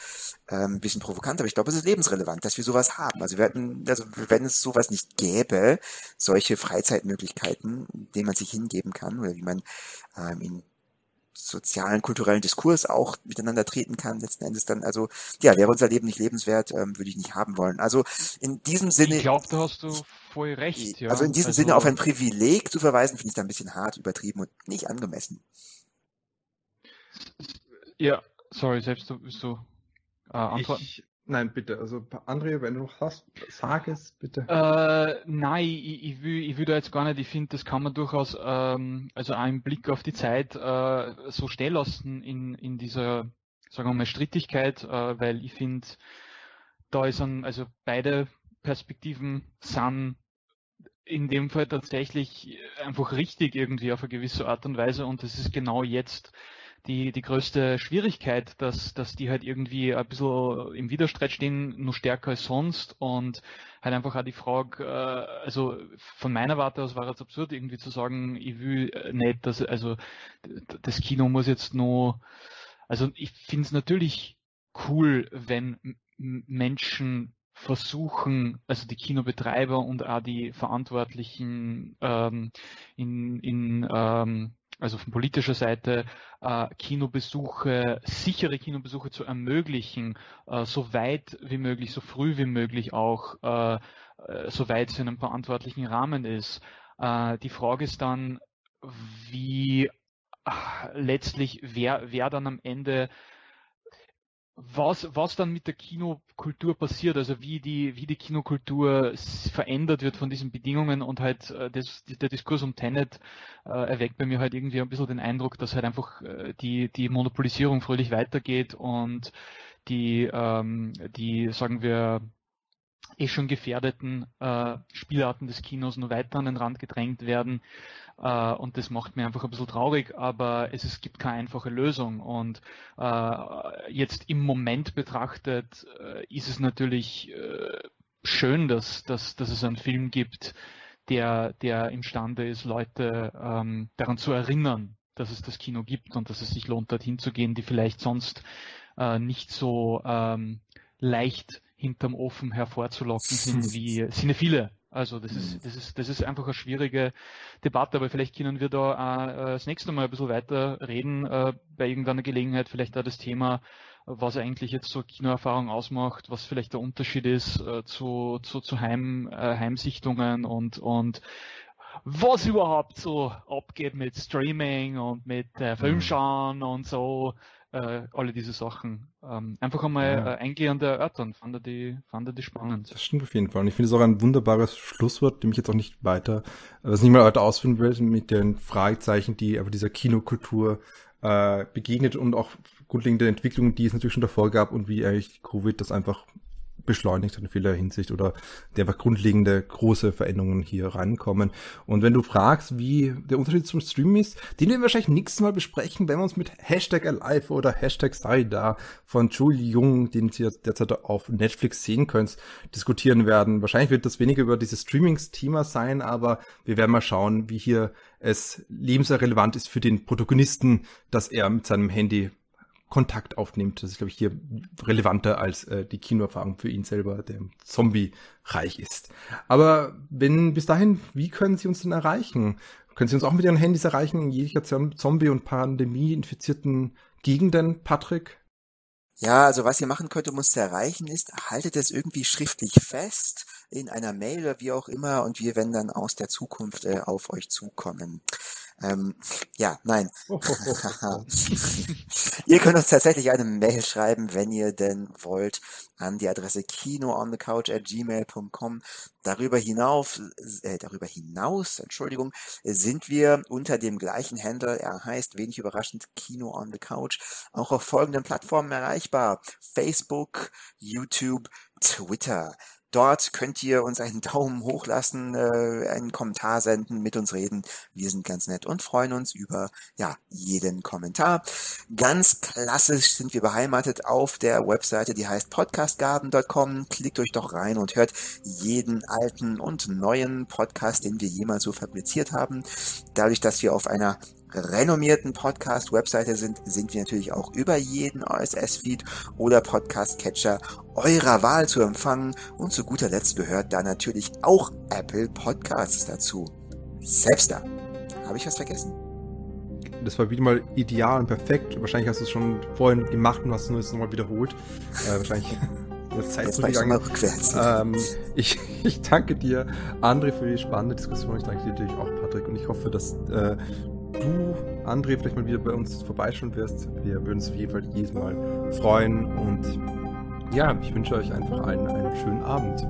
ähm, ein bisschen provokant, aber ich glaube, es ist lebensrelevant, dass wir sowas haben. Also wir hatten, also wenn es sowas nicht gäbe, solche Freizeitmöglichkeiten, denen man sich hingeben kann oder wie man ähm, in sozialen, kulturellen Diskurs auch miteinander treten kann, letzten Endes dann, also ja, wäre unser Leben nicht lebenswert, ähm, würde ich nicht haben wollen. Also in diesem Sinne. Ich glaube, da hast du voll recht, ja. Also in diesem also, Sinne auf ein Privileg zu verweisen, finde ich da ein bisschen hart, übertrieben und nicht angemessen. Ja, sorry, selbst du bist du äh, antworten. Ich, Nein, bitte. Also, André, wenn du noch hast, sag es bitte. Äh, nein, ich, ich, will, ich will da jetzt gar nicht. Ich finde, das kann man durchaus, ähm, also einen Blick auf die Zeit äh, so stehen lassen in, in dieser, sagen wir mal, Strittigkeit, äh, weil ich finde, da ist ein, also beide Perspektiven sind in dem Fall tatsächlich einfach richtig irgendwie auf eine gewisse Art und Weise und das ist genau jetzt die, die größte Schwierigkeit, dass, dass die halt irgendwie ein bisschen im Widerstreit stehen, nur stärker als sonst und halt einfach auch die Frage, äh, also von meiner Warte aus war es absurd, irgendwie zu sagen, ich will nicht, dass, also das Kino muss jetzt nur, also ich finde es natürlich cool, wenn Menschen versuchen, also die Kinobetreiber und auch die Verantwortlichen ähm, in, in ähm, also von politischer Seite, äh, Kinobesuche, sichere Kinobesuche zu ermöglichen, äh, so weit wie möglich, so früh wie möglich auch, äh, äh so weit es in einem verantwortlichen Rahmen ist. Äh, die Frage ist dann, wie äh, letztlich, wer, wer dann am Ende was, was dann mit der Kinokultur passiert, also wie die, wie die Kinokultur verändert wird von diesen Bedingungen und halt äh, das, der Diskurs um Tenet äh, erweckt bei mir halt irgendwie ein bisschen den Eindruck, dass halt einfach äh, die, die Monopolisierung fröhlich weitergeht und die, ähm, die, sagen wir, eh schon gefährdeten äh, Spielarten des Kinos nur weiter an den Rand gedrängt werden. Äh, und das macht mir einfach ein bisschen traurig, aber es, es gibt keine einfache Lösung. Und äh, jetzt im Moment betrachtet äh, ist es natürlich äh, schön, dass, dass, dass es einen Film gibt, der, der imstande ist, Leute ähm, daran zu erinnern, dass es das Kino gibt und dass es sich lohnt, dorthin zu gehen, die vielleicht sonst äh, nicht so ähm, leicht hinterm Ofen hervorzulocken sind wie viele. Also das ist, mhm. das ist, das ist einfach eine schwierige Debatte, aber vielleicht können wir da äh, das nächste Mal ein bisschen weiter reden, äh, bei irgendeiner Gelegenheit, vielleicht da das Thema, was eigentlich jetzt so Kinoerfahrung ausmacht, was vielleicht der Unterschied ist äh, zu, zu, zu Heim, Heimsichtungen und, und was überhaupt so abgeht mit Streaming und mit äh, Filmschauen und so äh, alle diese Sachen ähm, einfach einmal ja. äh, eingehend erörtern. Fand die, fand die spannend. Das stimmt auf jeden Fall. Und ich finde es auch ein wunderbares Schlusswort, dem ich jetzt auch nicht weiter, was nicht mal weiter ausführen will, mit den Fragezeichen, die aber dieser Kinokultur äh, begegnet und auch grundlegende Entwicklungen, die es natürlich schon davor gab und wie eigentlich Covid das einfach beschleunigt in vieler Hinsicht oder der einfach grundlegende große Veränderungen hier reinkommen. Und wenn du fragst, wie der Unterschied zum Stream ist, den wir wahrscheinlich nächstes Mal besprechen, wenn wir uns mit Hashtag Alive oder Hashtag Sei da von Julie Jung, den Sie derzeit auf Netflix sehen könnt, diskutieren werden. Wahrscheinlich wird das weniger über dieses Streamings-Thema sein, aber wir werden mal schauen, wie hier es lebensrelevant ist für den Protagonisten, dass er mit seinem Handy Kontakt aufnimmt. Das ist, glaube ich, hier relevanter als äh, die Kinoerfahrung für ihn selber, der Zombie-Reich ist. Aber wenn bis dahin, wie können Sie uns denn erreichen? Können Sie uns auch mit Ihren Handys erreichen in jeglicher Zombie- und Pandemie-infizierten Gegenden, Patrick? Ja, also was ihr machen könnt, um uns zu erreichen, ist, haltet es irgendwie schriftlich fest in einer Mail oder wie auch immer und wir werden dann aus der Zukunft äh, auf euch zukommen. Ähm, ja, nein. *laughs* *laughs* ihr könnt uns tatsächlich eine Mail schreiben, wenn ihr denn wollt, an die Adresse kinoonthecouch at gmail.com. Darüber hinaus, äh, darüber hinaus, Entschuldigung, sind wir unter dem gleichen Handle, er heißt wenig überraschend Kino on the Couch, auch auf folgenden Plattformen erreichbar. Facebook, YouTube, Twitter. Dort könnt ihr uns einen Daumen hoch lassen, äh, einen Kommentar senden, mit uns reden. Wir sind ganz nett und freuen uns über ja jeden Kommentar. Ganz klassisch sind wir beheimatet auf der Webseite, die heißt podcastgarden.com. Klickt euch doch rein und hört jeden alten und neuen Podcast, den wir jemals so fabriziert haben. Dadurch, dass wir auf einer renommierten Podcast-Webseite sind, sind wir natürlich auch über jeden RSS-Feed oder Podcast-Catcher eurer Wahl zu empfangen. Und zu guter Letzt gehört da natürlich auch Apple Podcasts dazu. Selbst da. Habe ich was vergessen? das war wieder mal ideal und perfekt. Wahrscheinlich hast du es schon vorhin gemacht und hast es nur jetzt nochmal wiederholt. Äh, wahrscheinlich *laughs* Zeit Jetzt war ich mal rückwärts. ähm, ich, *laughs* ich danke dir, André, für die spannende Diskussion. Ich danke dir natürlich auch, Patrick. Und ich hoffe, dass äh, du, André, vielleicht mal wieder bei uns vorbeischauen wirst. Wir würden uns auf jeden Fall jedes Mal freuen. Und ja, ich wünsche euch einfach allen einen schönen Abend.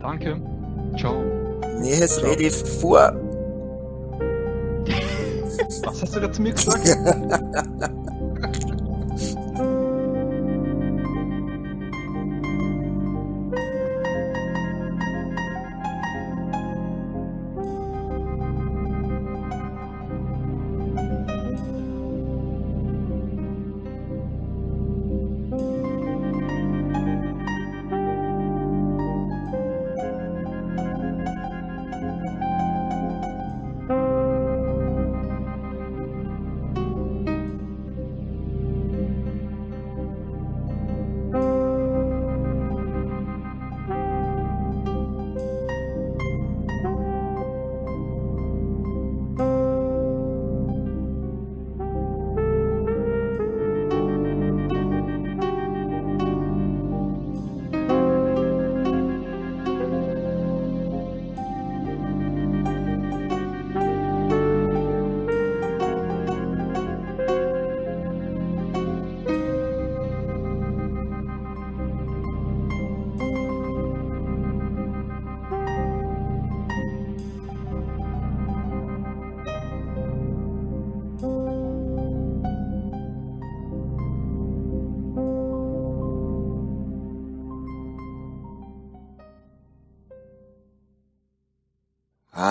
Danke. Ciao. Nähes ready vor. Was hast du da zu mir gesagt? *laughs*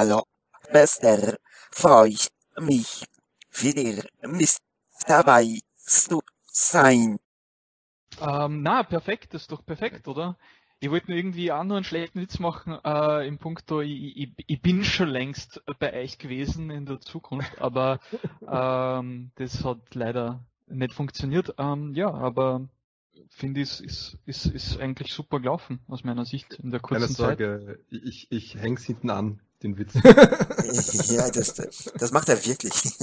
Hallo, Bester, freut mich, wieder mit dabei zu sein. Ähm, na, perfekt, das ist doch perfekt, oder? Ich wollte nur irgendwie auch nur einen schlechten Witz machen, äh, im Punkto, ich, ich, ich bin schon längst bei euch gewesen in der Zukunft, aber *laughs* ähm, das hat leider nicht funktioniert. Ähm, ja, aber finde ich, ist, ist, ist eigentlich super gelaufen, aus meiner Sicht, in der Keine kurzen Zeit. Sorge, ich, ich häng's hinten an, den Witz. *laughs* Ja, das, das macht er wirklich. *laughs*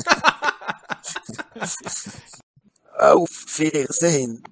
Auf Wiedersehen.